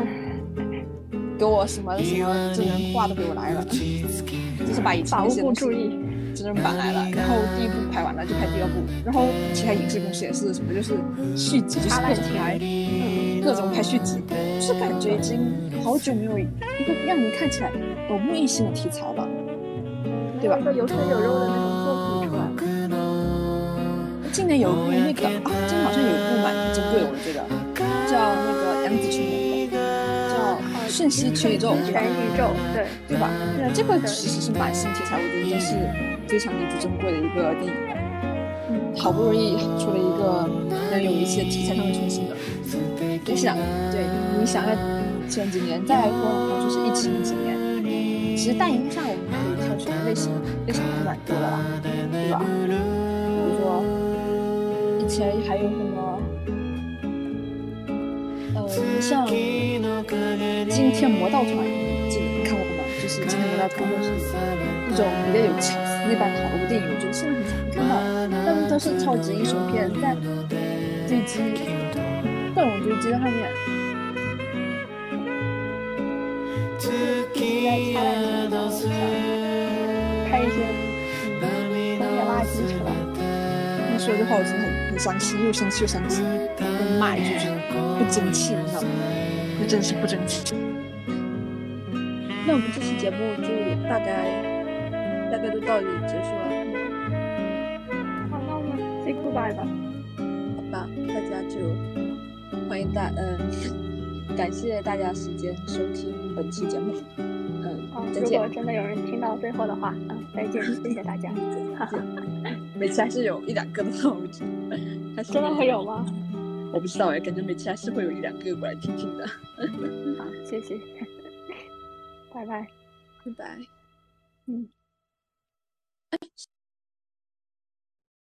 给我什么什么真人化都给我来了，就是把以前那些东西。真人版来了，然后第一部拍完了就拍第二部，然后其他影视公司也是什么就是续集，就是各种拍，各种拍续集，就是感觉已经好久没有一个让你看起来耳目一新的题材了，对吧？一个有血有肉的那种作品出来。今年有一部那个啊，今年好像有一部蛮珍贵，我觉得叫那个杨紫琼演的，叫《瞬息全宇宙》，全宇宙，对对吧？对，这个其实是蛮新题材，我觉得真是。非常弥足珍贵的一个电影，嗯，好不容易出了一个能有一些题材上的创新的，你想，对，你想想前几年再过后就是疫情几年，其实大荧幕上我们可以的类型类型还蛮多的啦，对吧？比如说以前还有什么，呃，像惊天魔盗团，你看过吗？就是惊天魔盗团，或是那种比较有强。那版好的电影，我觉得现在很少看到，但是都是超级英雄片，在追击各种追击上面，就是在拍一些说这话，我真的很很伤心，又生气又伤心。我骂一句就是不争气，你知道吗？这真是不争气。那我们这期节目就大概大概就到这里结束了。好，那我们 say goodbye 吧。好吧，大家就欢迎大嗯，感谢大家时间收听本期节目。如果真的有人听到最后的话，嗯，再见，谢谢大家。每次还是有一两个的。真的会有吗？我不知道哎，感觉每次还是会有一两个过来听听的。好，谢谢。拜拜，拜拜，嗯。